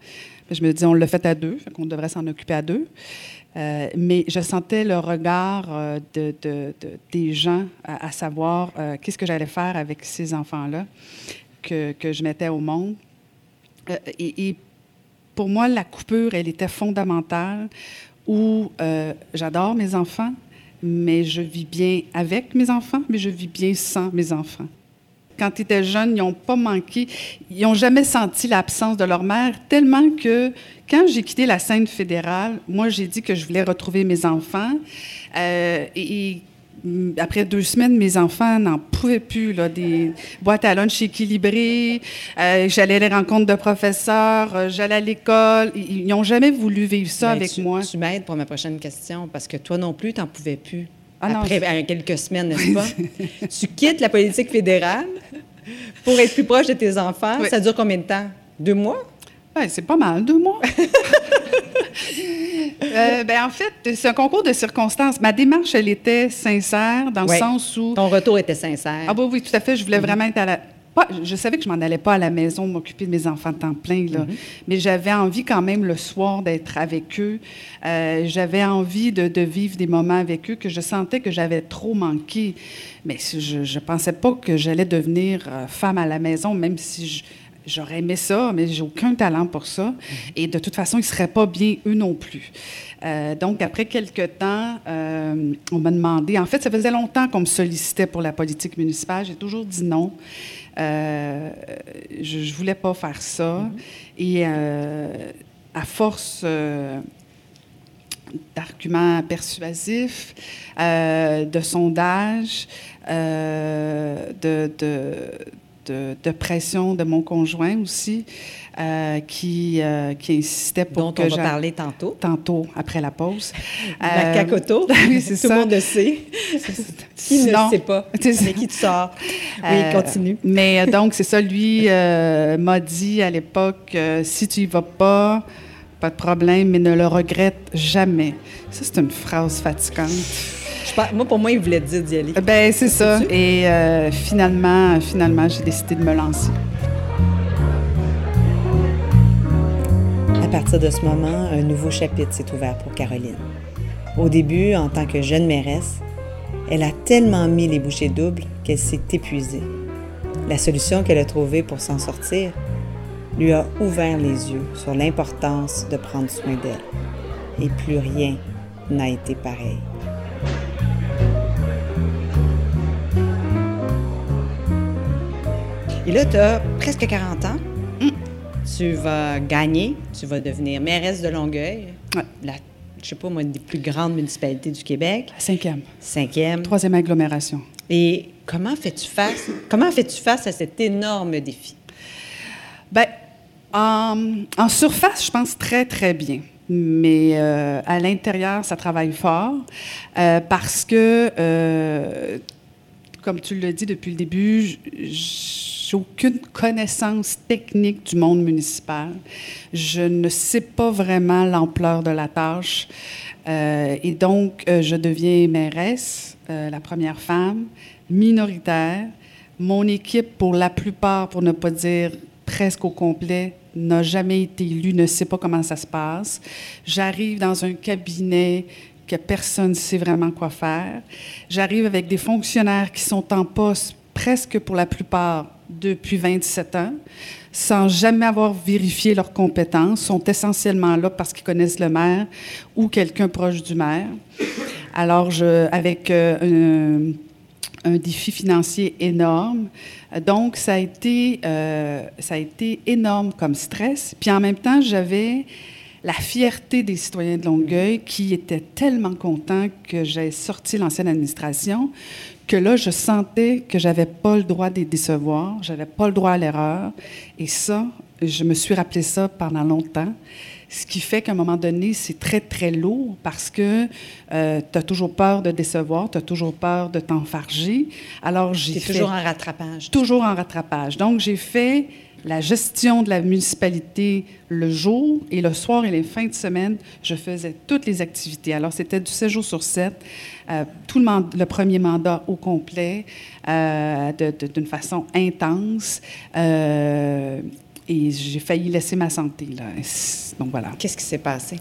Je me dis on le fait à deux, qu'on devrait s'en occuper à deux. Euh, mais je sentais le regard euh, de, des gens à, savoir euh, qu'est-ce que j'allais faire avec ces enfants-là que, que, je mettais au monde. Et, et, pour moi, la coupure, elle était fondamentale où j'adore mes enfants, mais je vis bien avec mes enfants, mais je vis bien sans mes enfants quand ils étaient jeunes, ils n'ont pas manqué, ils n'ont jamais senti l'absence de leur mère, tellement que quand j'ai quitté la scène fédérale, moi, j'ai dit que je voulais retrouver mes enfants. Euh, et, après deux semaines, mes enfants n'en pouvaient plus. Là, des boîtes à lunch équilibrées, euh, j'allais à les rencontres de professeurs, euh, j'allais à l'école. Ils n'ont jamais voulu vivre ça avec moi. Tu m'aides pour ma prochaine question, parce que toi non plus, tu n'en pouvais plus. Ah après quelques semaines, n'est-ce pas? tu quittes la politique fédérale pour être plus proche de tes enfants. Ça dure combien de temps? Deux mois? Ben, c'est pas mal, deux mois. euh, ben, en fait, c'est un concours de circonstances. Ma démarche, elle était sincère dans le sens où. Ton retour était sincère. Ah, bah oui, tout à fait. Je voulais mm-hmm. vraiment être à la. Je savais que je m'en allais pas à la maison m'occuper de mes enfants de temps plein, là. Mm-hmm. mais j'avais envie quand même le soir d'être avec eux. Euh, j'avais envie de, de, vivre des moments avec eux que je sentais que j'avais trop manqué. Mais je ne pensais pas que j'allais devenir euh, femme à la maison, même si je, J'aurais aimé ça, mais j'ai aucun talent pour ça. Et de toute façon, ils ne seraient pas bien eux non plus. Euh, donc, après quelques temps, euh, on m'a demandé. En fait, ça faisait longtemps qu'on me sollicitait pour la politique municipale. J'ai toujours dit non. Euh, je ne voulais pas faire ça. Et à force d'arguments persuasifs, de sondages, de, de de, pression de mon conjoint aussi, euh, qui, euh, qui insistait pour Dont on va parler tantôt. Tantôt, après la pause. la euh, cacoto. oui, ça. Tout le monde le sait. qui ne le sait pas? Mais qui tu sors? Oui, continue. Mais donc, c'est ça. Lui m'a dit à l'époque, si tu y vas pas, pas de problème, mais ne le regrette jamais. Ça, c'est une phrase fatigante moi, pour moi, il voulait dire d'y aller. Ben, c'est ça. Et euh, finalement, finalement, j'ai décidé de me lancer. À partir de ce moment, un nouveau chapitre s'est ouvert pour Caroline. Au début, en tant que jeune mairesse, elle a tellement mis les bouchées doubles qu'elle s'est épuisée. La solution qu'elle a trouvée pour s'en sortir lui a ouvert les yeux sur l'importance de prendre soin d'elle. Et plus rien n'a été pareil. Et là, tu as presque 40 ans. Mm. Tu vas gagner, tu vas devenir mairesse de Longueuil, la, je sais pas moi, une des plus grandes municipalités du Québec. cinquième. Cinquième. Troisième agglomération. Et comment fais-tu face, comment fais-tu face à cet énorme défi? Bien, en, surface, je pense très, très bien mais euh, à l'intérieur, ça travaille fort euh, parce que, euh, comme tu le dis depuis le début, aucune connaissance technique du monde municipal. Je ne sais pas vraiment l'ampleur de la tâche. Euh, et donc, euh, je deviens mairesse, euh, la première femme, minoritaire. Mon équipe, pour la plupart, pour ne pas dire presque au complet, n'a jamais été élue, ne sait pas comment ça se passe. J'arrive dans un cabinet que personne ne sait vraiment quoi faire. J'arrive avec des fonctionnaires qui sont en poste presque pour la plupart depuis 27 ans, sans jamais avoir vérifié leurs compétences, sont essentiellement là parce qu'ils connaissent le maire ou quelqu'un proche du maire. Alors, avec euh, un, un, défi financier énorme, donc ça a été, euh, ça a été énorme comme stress. Puis en même temps, j'avais la fierté des citoyens de Longueuil qui étaient tellement contents que j'ai sorti l'ancienne administration que là, je sentais que j'avais pas le droit de les décevoir, j'avais pas le droit à l'erreur. Et ça, je me suis rappelé ça pendant longtemps. Ce qui fait qu'à un moment donné, c'est très, très lourd parce que euh, tu as toujours peur de décevoir, tu as toujours peur de t'enfarger. Alors, j'ai fait... toujours en rattrapage. Toujours en rattrapage. Donc, j'ai fait la gestion de la municipalité le jour et le soir et les fins de semaine, je faisais toutes les activités. Alors, c'était du 7 jours sur 7, euh, tout le, le, premier mandat au complet, euh, d'une façon intense. Euh, et j'ai failli laisser ma santé. Là. Donc voilà. Qu'est-ce qui s'est passé?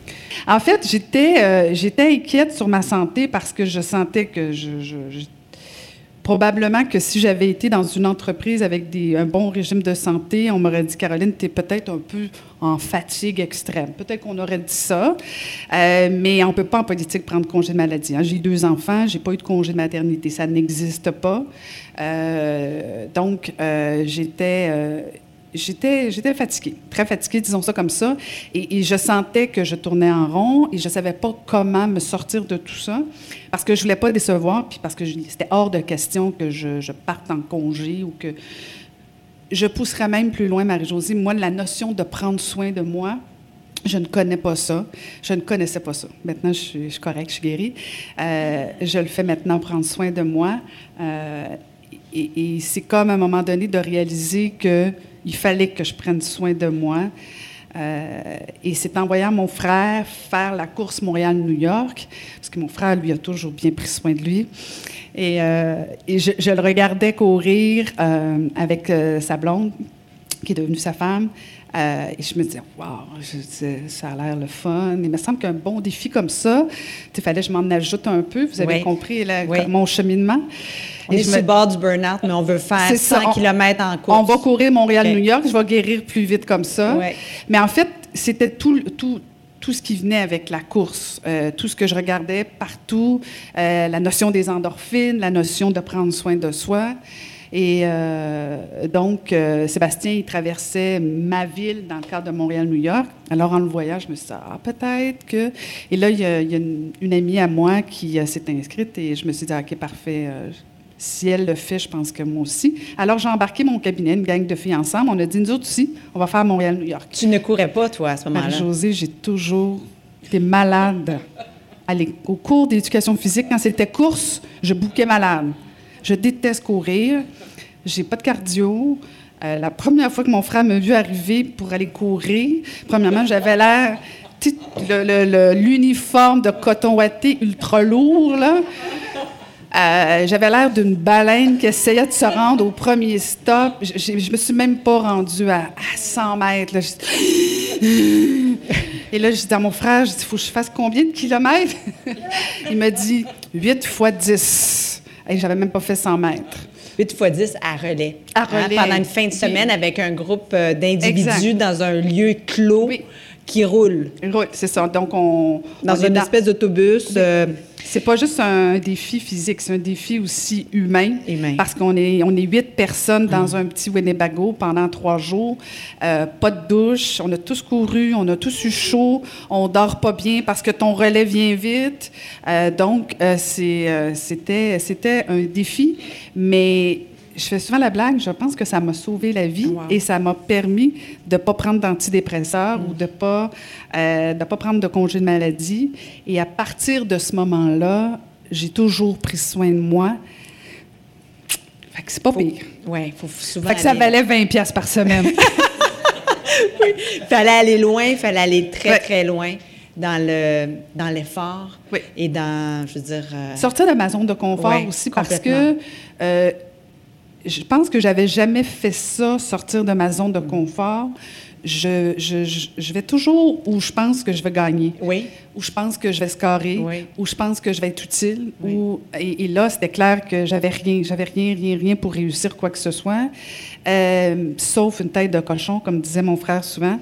En fait, j'étais, j'étais inquiète sur ma santé parce que je sentais que je, je, je Probablement que si j'avais été dans une entreprise avec un bon régime de santé, on m'aurait dit, Caroline, tu es peut-être un peu en fatigue extrême. Peut-être qu'on aurait dit ça, euh, mais on ne peut pas en politique prendre congé de maladie. Hein. J'ai deux enfants, j'ai pas eu de congé de maternité, ça n'existe pas. Euh, donc, euh, j'étais j'étais, j'étais fatiguée, très fatiguée, disons ça comme ça. Et, je sentais que je tournais en rond et je ne savais pas comment me sortir de tout ça parce que je ne voulais pas décevoir, puis parce que c'était hors de question que je, parte en congé ou que. Je pousserais même plus loin, Marie-Josée. Moi, la notion de prendre soin de moi, je ne connais pas ça. Je ne connaissais pas ça. Maintenant, je suis, je suis correcte, je suis guérie. Euh, je le fais maintenant, prendre soin de moi. Euh, et, c'est comme à un moment donné de réaliser que il fallait que je prenne soin de moi. Euh, et c'est en voyant mon frère faire la course Montréal-New York, parce que mon frère, lui, a toujours bien pris soin de lui. Et, euh, je, le regardais courir euh, avec sa blonde, qui est devenue sa femme. Euh, et je me disais, je, ça a l'air le fun. Il me semble qu'un bon défi comme ça, il fallait que je m'en ajoute un peu. Vous avez oui. compris la, oui. mon cheminement. On et est je sur me... le bord du burn-out, mais on veut faire 100 km en course. On va courir Montréal-New York, je vais guérir plus vite comme ça. Oui. Mais en fait, c'était tout, tout, tout ce qui venait avec la course, euh, tout ce que je regardais partout, euh, la notion des endorphines, la notion de prendre soin de soi. Et euh, donc, euh, Sébastien, il traversait ma ville dans le cadre de Montréal-New York. Alors, en le voyant, je me suis dit, ah, peut-être que. Et là, il y a, il y a une, une, amie à moi qui euh, s'est inscrite et je me suis dit, OK, parfait. si elle le fait, je pense que moi aussi. Alors, j'ai embarqué mon cabinet, une gang de filles ensemble. On a dit, nous autres aussi, on va faire Montréal-New York. Tu ne courais pas, toi, à ce moment-là? Marie-Josée, j'ai toujours été malade. Allez, au cours d'éducation physique, quand c'était course, je bouquais malade. Je déteste courir. J'ai pas de cardio. Euh, la première fois que mon frère m'a vu arriver pour aller courir, premièrement, j'avais l'air l'uniforme de coton ouaté ultra lourd là. Euh, j'avais l'air d'une baleine qui essayait de se rendre au premier stop. Je, je me suis même pas rendue à, à 100 mètres. Et là, je dis à mon frère, il faut que je fasse combien de kilomètres? Il me dit 8 fois 10. Et j'avais même pas fait 100 mètres. 8 fois 10 à relais. À relais. Hein, pendant une fin de semaine oui. avec un groupe euh, d'individus dans un lieu clos oui. qui roule. Roule, c'est ça. Donc, on. Dans on une dans... espèce d'autobus. Euh... C'est pas juste un défi physique, c'est un défi aussi humain. Humain. Parce qu'on est, on est huit personnes dans mmh. un petit Winnebago pendant trois jours. Euh, pas de douche. On a tous couru, on a tous eu chaud. On dort pas bien parce que ton relais vient vite. Euh, donc, euh, c'était, c'était un défi. Mais je fais souvent la blague, je pense que ça m'a sauvé la vie wow. et ça m'a permis de ne pas prendre d'antidépresseurs mmh. ou de ne pas, euh, de pas prendre de congé de maladie. Et à partir de ce moment-là, j'ai toujours pris soin de moi. Fait que c'est pas faut, pire. Oui, faut souvent. Fait que ça valait 20 pièces par semaine. oui, il fallait aller loin, il fallait aller très, ouais. très loin dans le dans l'effort oui. et dans, je veux dire... Euh... Sortir de ma zone de confort aussi parce que... Euh, je pense que j'avais jamais fait ça, sortir de ma zone de confort. je, je, je, vais toujours où je pense que je vais gagner. Oui. Où je pense que je vais scorer. Oui. Où je pense que je vais être utile. Oui. Où, et, et là, c'était clair que j'avais rien, j'avais rien, rien, rien pour réussir quoi que ce soit, euh, sauf une tête de cochon, comme disait mon frère souvent.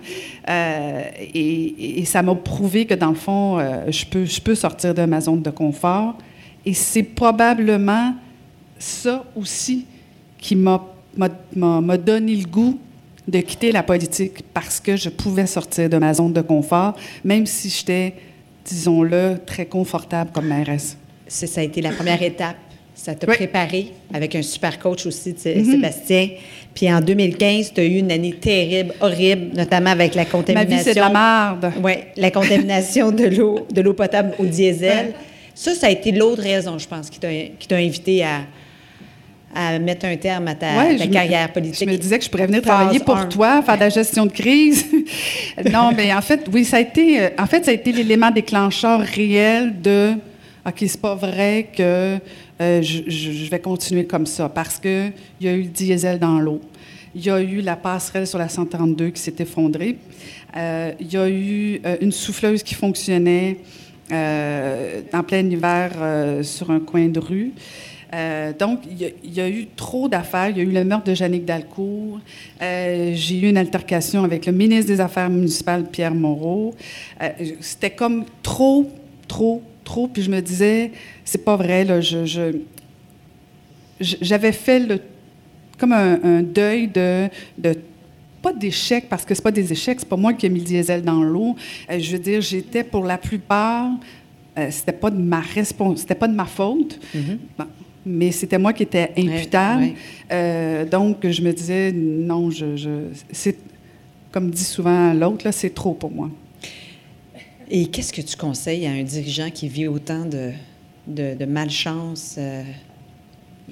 Euh, et, et, ça m'a prouvé que dans le fond, euh, je peux, je peux sortir de ma zone de confort. Et c'est probablement ça aussi qui m'a, m'a, m'a, m'a donné le goût de quitter la politique parce que je pouvais sortir de ma zone de confort, même si j'étais, disons-le, très confortable comme mairesse. C'est, ça a été la première étape. Ça t'a Oui. préparé avec un super coach aussi, tu sais, Mhm. Sébastien. Puis en 2015, tu as eu une année terrible, horrible, notamment avec la Ma contamination. vie, c'est de la merde. Oui, la contamination de l'eau, de l'eau potable au diesel. Ça, ça a été l'autre raison, je pense, qui t'a invité à, à mettre un terme à ta, Ouais, ta je me- carrière politique. Je me disais que je pourrais venir travailler pour toi, faire de la gestion de crise. non, mais en fait, oui, ça a été, euh, en fait, ça a été l'élément déclencheur réel de OK, c'est pas vrai que euh, je, je- je vais continuer comme ça parce que il y a eu le diesel dans l'eau. Il y a eu la passerelle sur la 132 qui s'est effondrée. Euh, il y a eu euh, une souffleuse qui fonctionnait en plein hiver sur un coin de rue. Euh, donc, il y, a, il y a eu trop d'affaires. Il y a eu le meurtre de Jannick Dalcourt. Euh, J'ai eu une altercation avec le ministre des Affaires municipales, Pierre Moreau. Euh, C'était comme trop, trop, trop. Puis je me disais, c'est pas vrai, là, je- je, je- j'avais fait le, comme un, un deuil de, de pas d'échecs, parce que c'est pas des échecs, c'est pas moi qui ai mis le diesel dans l'eau. Je veux dire, j'étais pour la plupart, euh, c'était pas de ma respons- c'était pas de ma faute, Bon, mais c'était moi qui étais imputable. ouais. Euh, donc, je me disais, non, je, je- c'est, comme dit souvent l'autre, c'est trop pour moi. Et qu'est-ce que tu conseilles à un dirigeant qui vit autant de, de, de malchance, euh,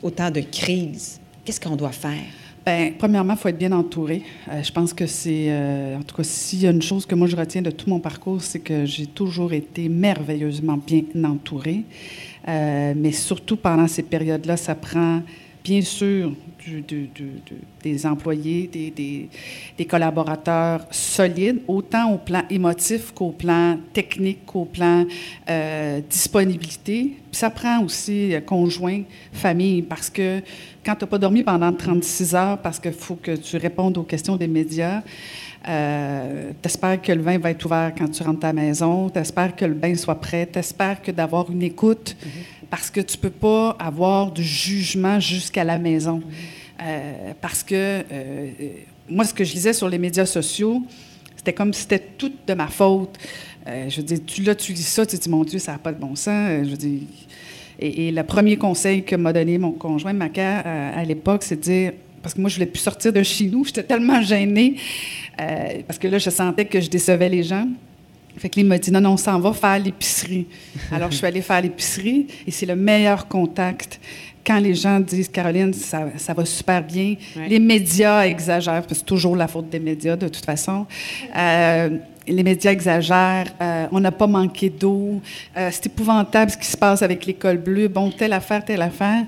autant de crises? Qu'est-ce qu'on doit faire? Bien, premièrement, il faut être bien entouré. Euh, je pense que c'est, euh, en tout cas, s'il y a une chose que moi je retiens de tout mon parcours, c'est que j'ai toujours été merveilleusement bien entourée. Euh, mais surtout pendant ces périodes-là, ça prend bien sûr des employés, des collaborateurs solides, autant au plan émotif qu'au plan technique, qu'au plan euh, disponibilité. Puis ça prend aussi euh, conjoint, famille, parce que quand tu n'as pas dormi pendant 36 heures, parce qu'il faut que tu répondes aux questions des médias, euh, t'espères que le vin va être ouvert quand tu rentres à ta maison, t'espères que le bain soit prêt, t'espères que d'avoir une écoute, parce que tu peux pas avoir du jugement jusqu'à la maison. Euh, parce que euh, moi, ce que je lisais sur les médias sociaux, c'était comme si c'était tout de ma faute. Je veux dire, tu, là, tu lis ça, tu te dis, mon Dieu, ça n'a pas de bon sens. Je dire, et, et le premier conseil que m'a donné mon conjoint, Maca, euh, à l'époque, c'est de dire, parce que moi, je voulais plus sortir de chez nous, j'étais tellement gênée, euh, parce que là, je sentais que je décevais les gens. Fait que là, il m'a dit, non, non, on s'en va faire l'épicerie. Alors, je suis allée faire l'épicerie, et c'est le meilleur contact. Quand les gens disent, Caroline, ça, ça va super bien, Ouais. les médias exagèrent, parce que c'est toujours la faute des médias, de toute façon. Euh, les médias exagèrent, euh, on n'a pas manqué d'eau, euh, c'est épouvantable ce qui se passe avec l'école bleue, bon, telle affaire, telle affaire.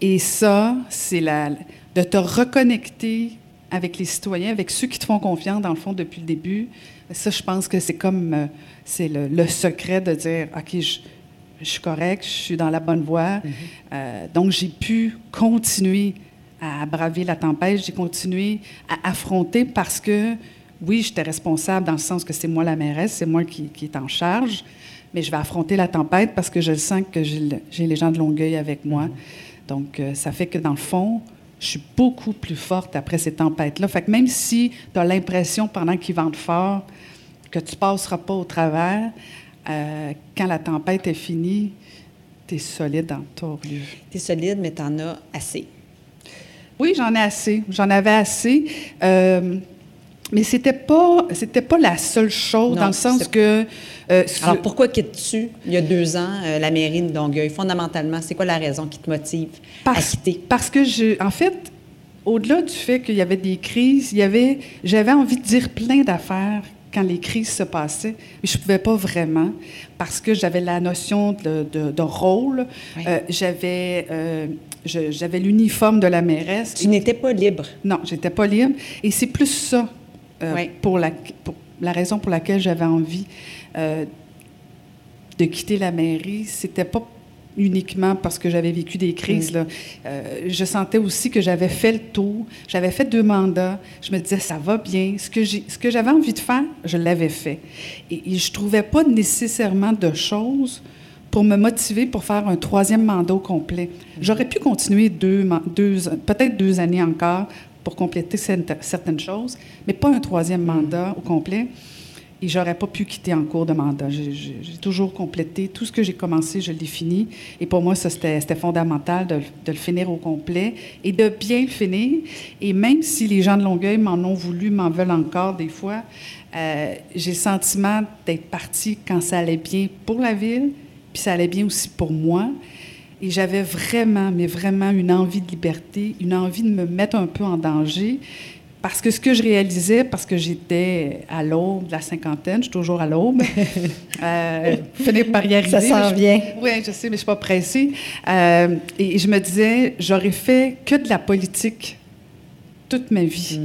Et ça, c'est la, de te reconnecter avec les citoyens, avec ceux qui te font confiance, dans le fond, depuis le début. Ça, je pense que c'est comme, euh, c'est le, le secret de dire, OK, je, je suis correct, je suis dans la bonne voie. Euh, donc, j'ai pu continuer à braver la tempête, j'ai continué à affronter parce que, oui, j'étais responsable dans le sens que c'est moi la mairesse, c'est moi qui, qui est en charge, mais je vais affronter la tempête parce que je sens que j'ai le- j'ai les gens de Longueuil avec moi. Donc, euh, ça fait que dans le fond, je suis beaucoup plus forte après ces tempêtes-là. Fait que même si tu as l'impression pendant qu'ils vendent fort que tu passeras pas au travers, euh, quand la tempête est finie, tu es solide dans ton lieu. Tu es solide, mais tu en as assez. Oui, j'en ai assez. J'en avais assez. Euh, mais c'était pas, c'était pas la seule chose, Non, dans le sens que. euh, Alors, pourquoi quittes-tu, il y a deux ans, euh, la mairie de Longueuil? Fondamentalement, c'est quoi la raison qui te motive à parce, quitter? parce que, je, en fait, au-delà du fait qu'il y avait des crises, il y avait, j'avais envie de dire plein d'affaires quand les crises se passaient, mais je ne pouvais pas vraiment parce que j'avais la notion de, de- de rôle, Oui. Euh, j'avais, j'avais l'uniforme de la mairesse. Tu n'étais pas libre. Non, j'étais pas libre. Et c'est plus ça euh, Oui. pour, la, pour la raison pour laquelle j'avais envie euh, de quitter la mairie, c'était pas uniquement parce que j'avais vécu des crises. là. Euh, je sentais aussi que j'avais fait le tour. J'avais fait deux mandats. Je me disais, ça va bien. Ce que, j'ai, ce que j'avais envie de faire, je l'avais fait. Et, et je trouvais pas nécessairement de choses pour me motiver pour faire un troisième mandat au complet. J'aurais pu continuer deux, peut-être deux années encore pour compléter certaines choses, mais pas un troisième mandat au complet. Et j'aurais pas pu quitter en cours de mandat. J'ai, toujours complété. Tout ce que j'ai commencé, je l'ai fini. Et pour moi, ça, c'était, fondamental de, de le finir au complet et de bien le finir. Et même si les gens de Longueuil m'en ont voulu, m'en veulent encore des fois, euh, j'ai le sentiment d'être partie quand ça allait bien pour la ville, puis ça allait bien aussi pour moi. Et j'avais vraiment, mais vraiment une envie de liberté, une envie de me mettre un peu en danger. Parce que ce que je réalisais, parce que j'étais à l'aube de la cinquantaine, je suis toujours à l'aube, euh, finir par y arriver. Ça s'en vient. Oui, je sais, mais je ne suis pas pressée. Euh, et je me disais, j'aurais fait que de la politique toute ma vie.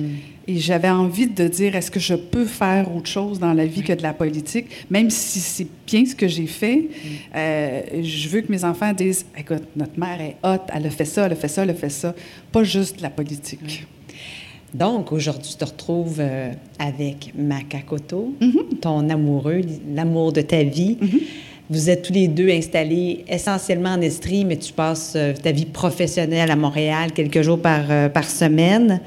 Et j'avais envie de dire, est-ce que je peux faire autre chose dans la vie que de la politique, même si c'est bien ce que j'ai fait. euh, je veux que mes enfants disent, écoute, notre mère est haute, elle a fait ça, elle a fait ça, elle a fait ça. Pas juste la politique. Donc, aujourd'hui, tu te retrouves euh, avec Makakoto, Mm-hmm. ton amoureux, l'amour de ta vie. Vous êtes tous les deux installés essentiellement en Estrie, mais tu passes euh, ta vie professionnelle à Montréal quelques jours par, par semaine.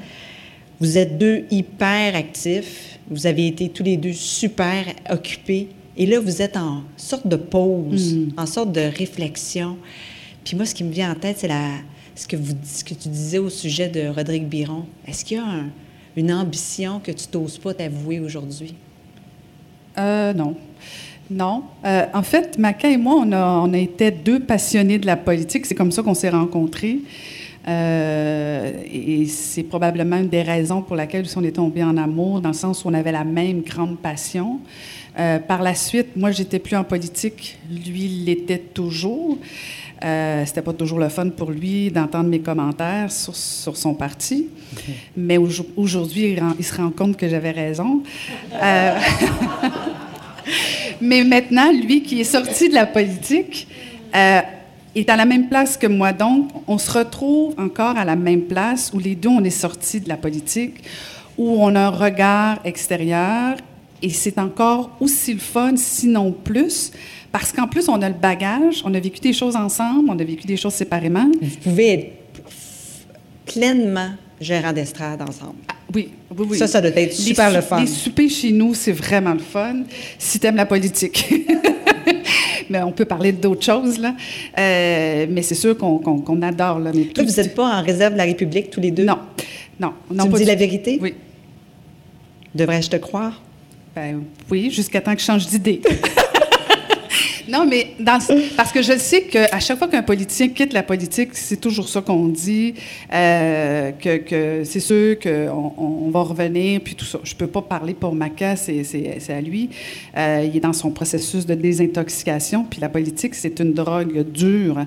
Vous êtes deux hyper actifs. Vous avez été tous les deux super occupés. Et là, vous êtes en sorte de pause, Mm. en sorte de réflexion. Puis moi, ce qui me vient en tête, c'est la, ce, que vous, ce que tu disais au sujet de Rodrigue Biron. Est-ce qu'il y a un- une ambition que tu n'oses pas t'avouer aujourd'hui? Euh, non. Non. Euh, en fait, Maca et moi, on a, on a été deux passionnés de la politique. C'est comme ça qu'on s'est rencontrés. Euh, et c'est probablement une des raisons pour laquelle on est tombés en amour, dans le sens où on avait la même grande passion. Euh, par la suite, moi, j'étais plus en politique. Lui, il l'était toujours. Euh, C'était pas toujours le fun pour lui d'entendre mes commentaires sur, sur son parti. Mais aujo- aujourd'hui, il, se rend compte que j'avais raison. Euh, mais maintenant, lui qui est sorti de la politique, est à la même place que moi. Donc, on se retrouve encore à la même place où les deux, on est sortis de la politique, où on a un regard extérieur et c'est encore aussi le fun, sinon plus, parce qu'en plus, on a le bagage, on a vécu des choses ensemble, on a vécu des choses séparément. Vous pouvez être pleinement gérant d'estrade ensemble. Oui, oui, oui. Ça, ça doit être super les, le fun. Les soupers chez nous, c'est vraiment le fun, si t'aimes la politique. mais on peut parler d'autres choses, là. Euh, mais c'est sûr qu'on adore, là. Mais vous n'êtes pas en réserve de la République tous les deux? Non, non. non Tu me dis la vérité? Oui. Devrais-je te croire? Ben, oui, jusqu'à temps que je change d'idée. non, mais dans, parce que je sais qu'à chaque fois qu'un politicien quitte la politique, c'est toujours ça qu'on dit, euh, que, que c'est sûr qu'on on va revenir, puis tout ça. Je peux pas parler pour Maca, c'est à lui. Euh, il est dans son processus de désintoxication, puis la politique, c'est une drogue dure,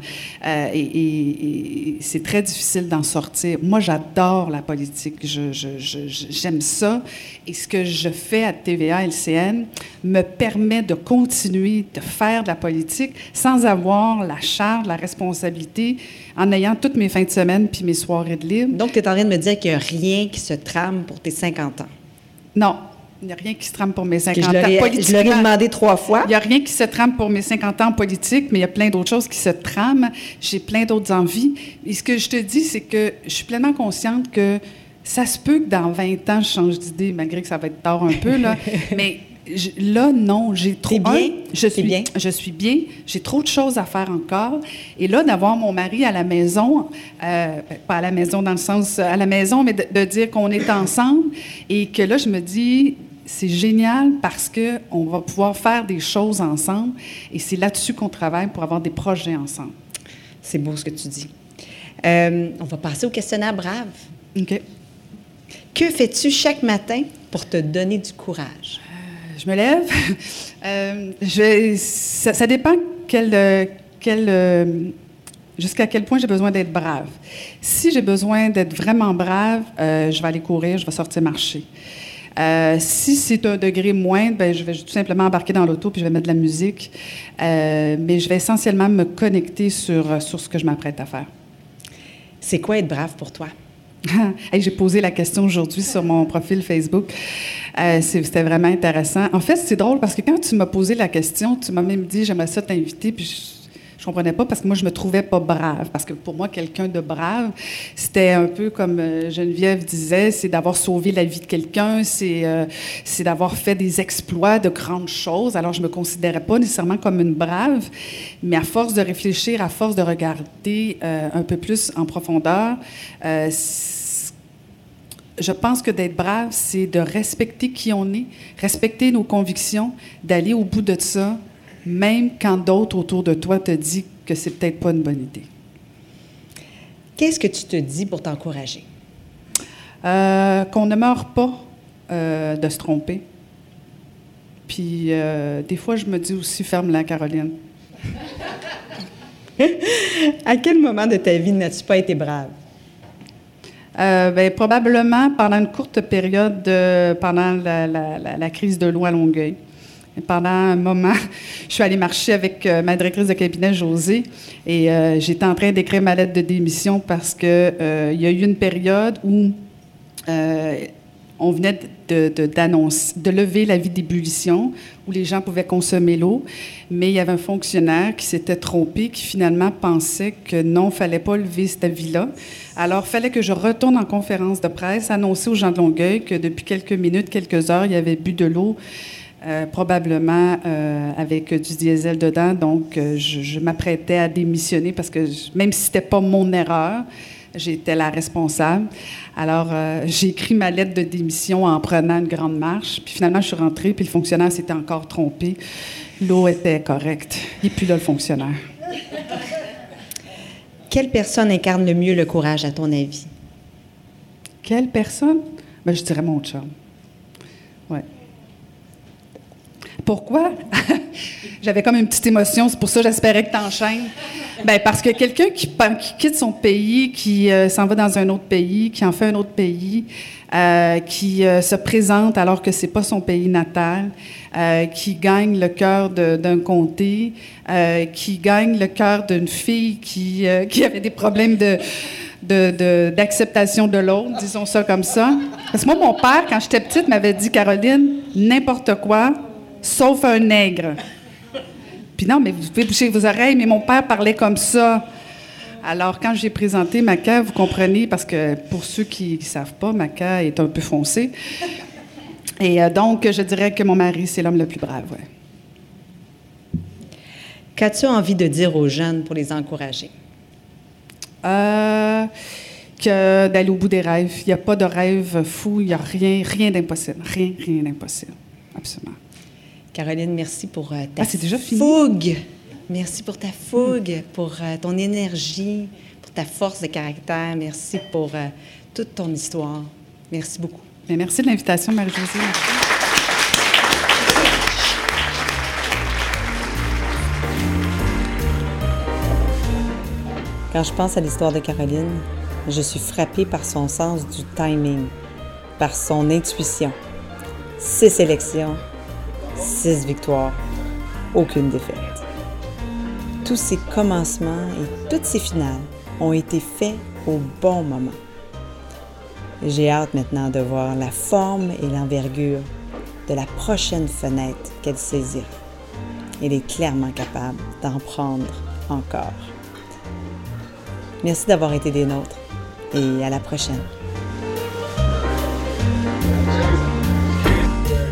euh, et, et- et c'est très difficile d'en sortir. Moi, j'adore la politique, je- je- je- j'aime ça, et ce que je fais à TVA LCN me permet de continuer de faire la politique sans avoir la charge, la responsabilité, en ayant toutes mes fins de semaine puis mes soirées de libre. Donc, tu es en train de me dire qu'il n'y a rien qui se trame pour tes 50 ans. Non, il n'y a rien qui se trame pour mes Que 50 je ans. ai- je Politiquement, demandé trois fois. Il n'y a rien qui se trame pour mes 50 ans en politique, mais il y a plein d'autres choses qui se trament. J'ai plein d'autres envies. Et ce que je te dis, c'est que je suis pleinement consciente que ça se peut que dans 20 ans, je change d'idée, malgré que ça va être tard un peu, là. mais je- là, non, j'ai trop... Bien? Un, je suis bien? Je suis bien. J'ai trop de choses à faire encore. Et là, d'avoir mon mari à la maison, euh, pas à la maison dans le sens à la maison, mais de, de dire qu'on est ensemble et que là, je me dis, c'est génial parce que on va pouvoir faire des choses ensemble et c'est là-dessus qu'on travaille pour avoir des projets ensemble. C'est beau ce que tu dis. Euh, on va passer au questionnaire brave. OK. Que fais-tu chaque matin pour te donner du courage? Je me lève. Euh, ça, dépend euh, euh, jusqu'à quel point j'ai besoin d'être brave. Si j'ai besoin d'être vraiment brave, je vais aller courir, je vais sortir marcher. Si c'est un degré moindre, ben, je vais tout simplement embarquer dans l'auto puis je vais mettre de la musique. Mais je vais essentiellement me connecter sur, sur ce que je m'apprête à faire. C'est quoi être brave pour toi? J'ai posé la question aujourd'hui sur mon profil Facebook. Euh, c'était vraiment intéressant. En fait, c'est drôle parce que quand tu m'as posé la question, tu m'as même dit j'aimerais ça t'inviter, puis comprenais pas parce que moi je me trouvais pas brave. Parce que pour moi quelqu'un de brave c'était un peu comme euh, Geneviève disait c'est d'avoir sauvé la vie de quelqu'un c'est euh, c'est d'avoir fait des exploits de grandes choses. Alors je me considérais pas nécessairement comme une brave mais à force de réfléchir à force de regarder euh, un peu plus en profondeur je pense que d'être brave, c'est de respecter qui on est, respecter nos convictions, d'aller au bout de ça, même quand d'autres autour de toi te disent que c'est peut-être pas une bonne idée. Qu'est-ce que tu te dis pour t'encourager? Euh, qu'on ne meurt pas euh, de se tromper. Puis euh, des fois, je me dis aussi ferme-la, Caroline. à quel moment de ta vie n'as-tu pas été brave? Ben, probablement pendant une courte période, pendant la, la, crise de l'eau à Longueuil pendant un moment, je suis allée marcher avec euh, ma directrice de cabinet, Josée, et euh, j'étais en train d'écrire ma lettre de démission parce qu'il euh, y a eu une période où on venait de, lever la vie d'ébullition, où les gens pouvaient consommer l'eau, mais il y avait un fonctionnaire qui s'était trompé, qui finalement pensait que non, fallait pas lever cette vie-là. Alors, il fallait que je retourne en conférence de presse, annoncer aux gens de Longueuil que depuis quelques minutes, quelques heures, il y avait bu de l'eau euh, probablement euh, avec du diesel dedans. Donc, euh, je, m'apprêtais à démissionner parce que même si c'était pas mon erreur, j'étais la responsable. Alors, j'ai écrit ma lettre de démission en prenant une grande marche. Puis finalement, je suis rentrée, puis le fonctionnaire s'était encore trompé. L'eau était correcte. Et puis là, le fonctionnaire. Quelle personne incarne le mieux le courage, à ton avis? Quelle personne? Ben, je dirais mon chum. Ouais. Pourquoi? J'avais comme une petite émotion, c'est pour ça que j'espérais que tu enchaînes. Ben, parce que quelqu'un qui, quitte son pays, qui euh, s'en va dans un autre pays, qui en fait un autre pays, euh, qui euh, se présente alors que c'est pas son pays natal, qui gagne le cœur d'un comté, qui gagne le cœur d'une fille qui, avait des problèmes de d'acceptation de, l'autre, disons ça comme ça. Parce que moi, mon père, quand j'étais petite, m'avait dit, Caroline, n'importe quoi, sauf un nègre. Puis non, mais vous pouvez boucher vos oreilles, mais mon père parlait comme ça. Alors, quand j'ai présenté Maca, vous comprenez, parce que pour ceux qui ne savent pas, Maca est un peu foncé. Et euh, donc, je dirais que mon mari, c'est l'homme le plus brave. Qu'as-tu envie de dire aux jeunes pour les encourager? Euh, que d'aller au bout des rêves. Il n'y a pas de rêve fou, il n'y a rien, rien d'impossible. Rien, rien d'impossible. Absolument. Caroline, merci pour euh, ta ah, fougue. Merci pour ta fougue, pour euh, ton énergie, pour ta force de caractère. Merci pour euh, toute ton histoire. Merci beaucoup. Merci de l'invitation, Marie-Josée. Quand je pense à l'histoire de Caroline, je suis frappée par son sens du timing, par son intuition. Ses sélections, Six victoires, aucune défaite. Tous ces commencements et toutes ces finales ont été faits au bon moment. J'ai hâte maintenant de voir la forme et l'envergure de la prochaine fenêtre qu'elle saisira. Elle est clairement capable d'en prendre encore. Merci d'avoir été des nôtres et à la prochaine.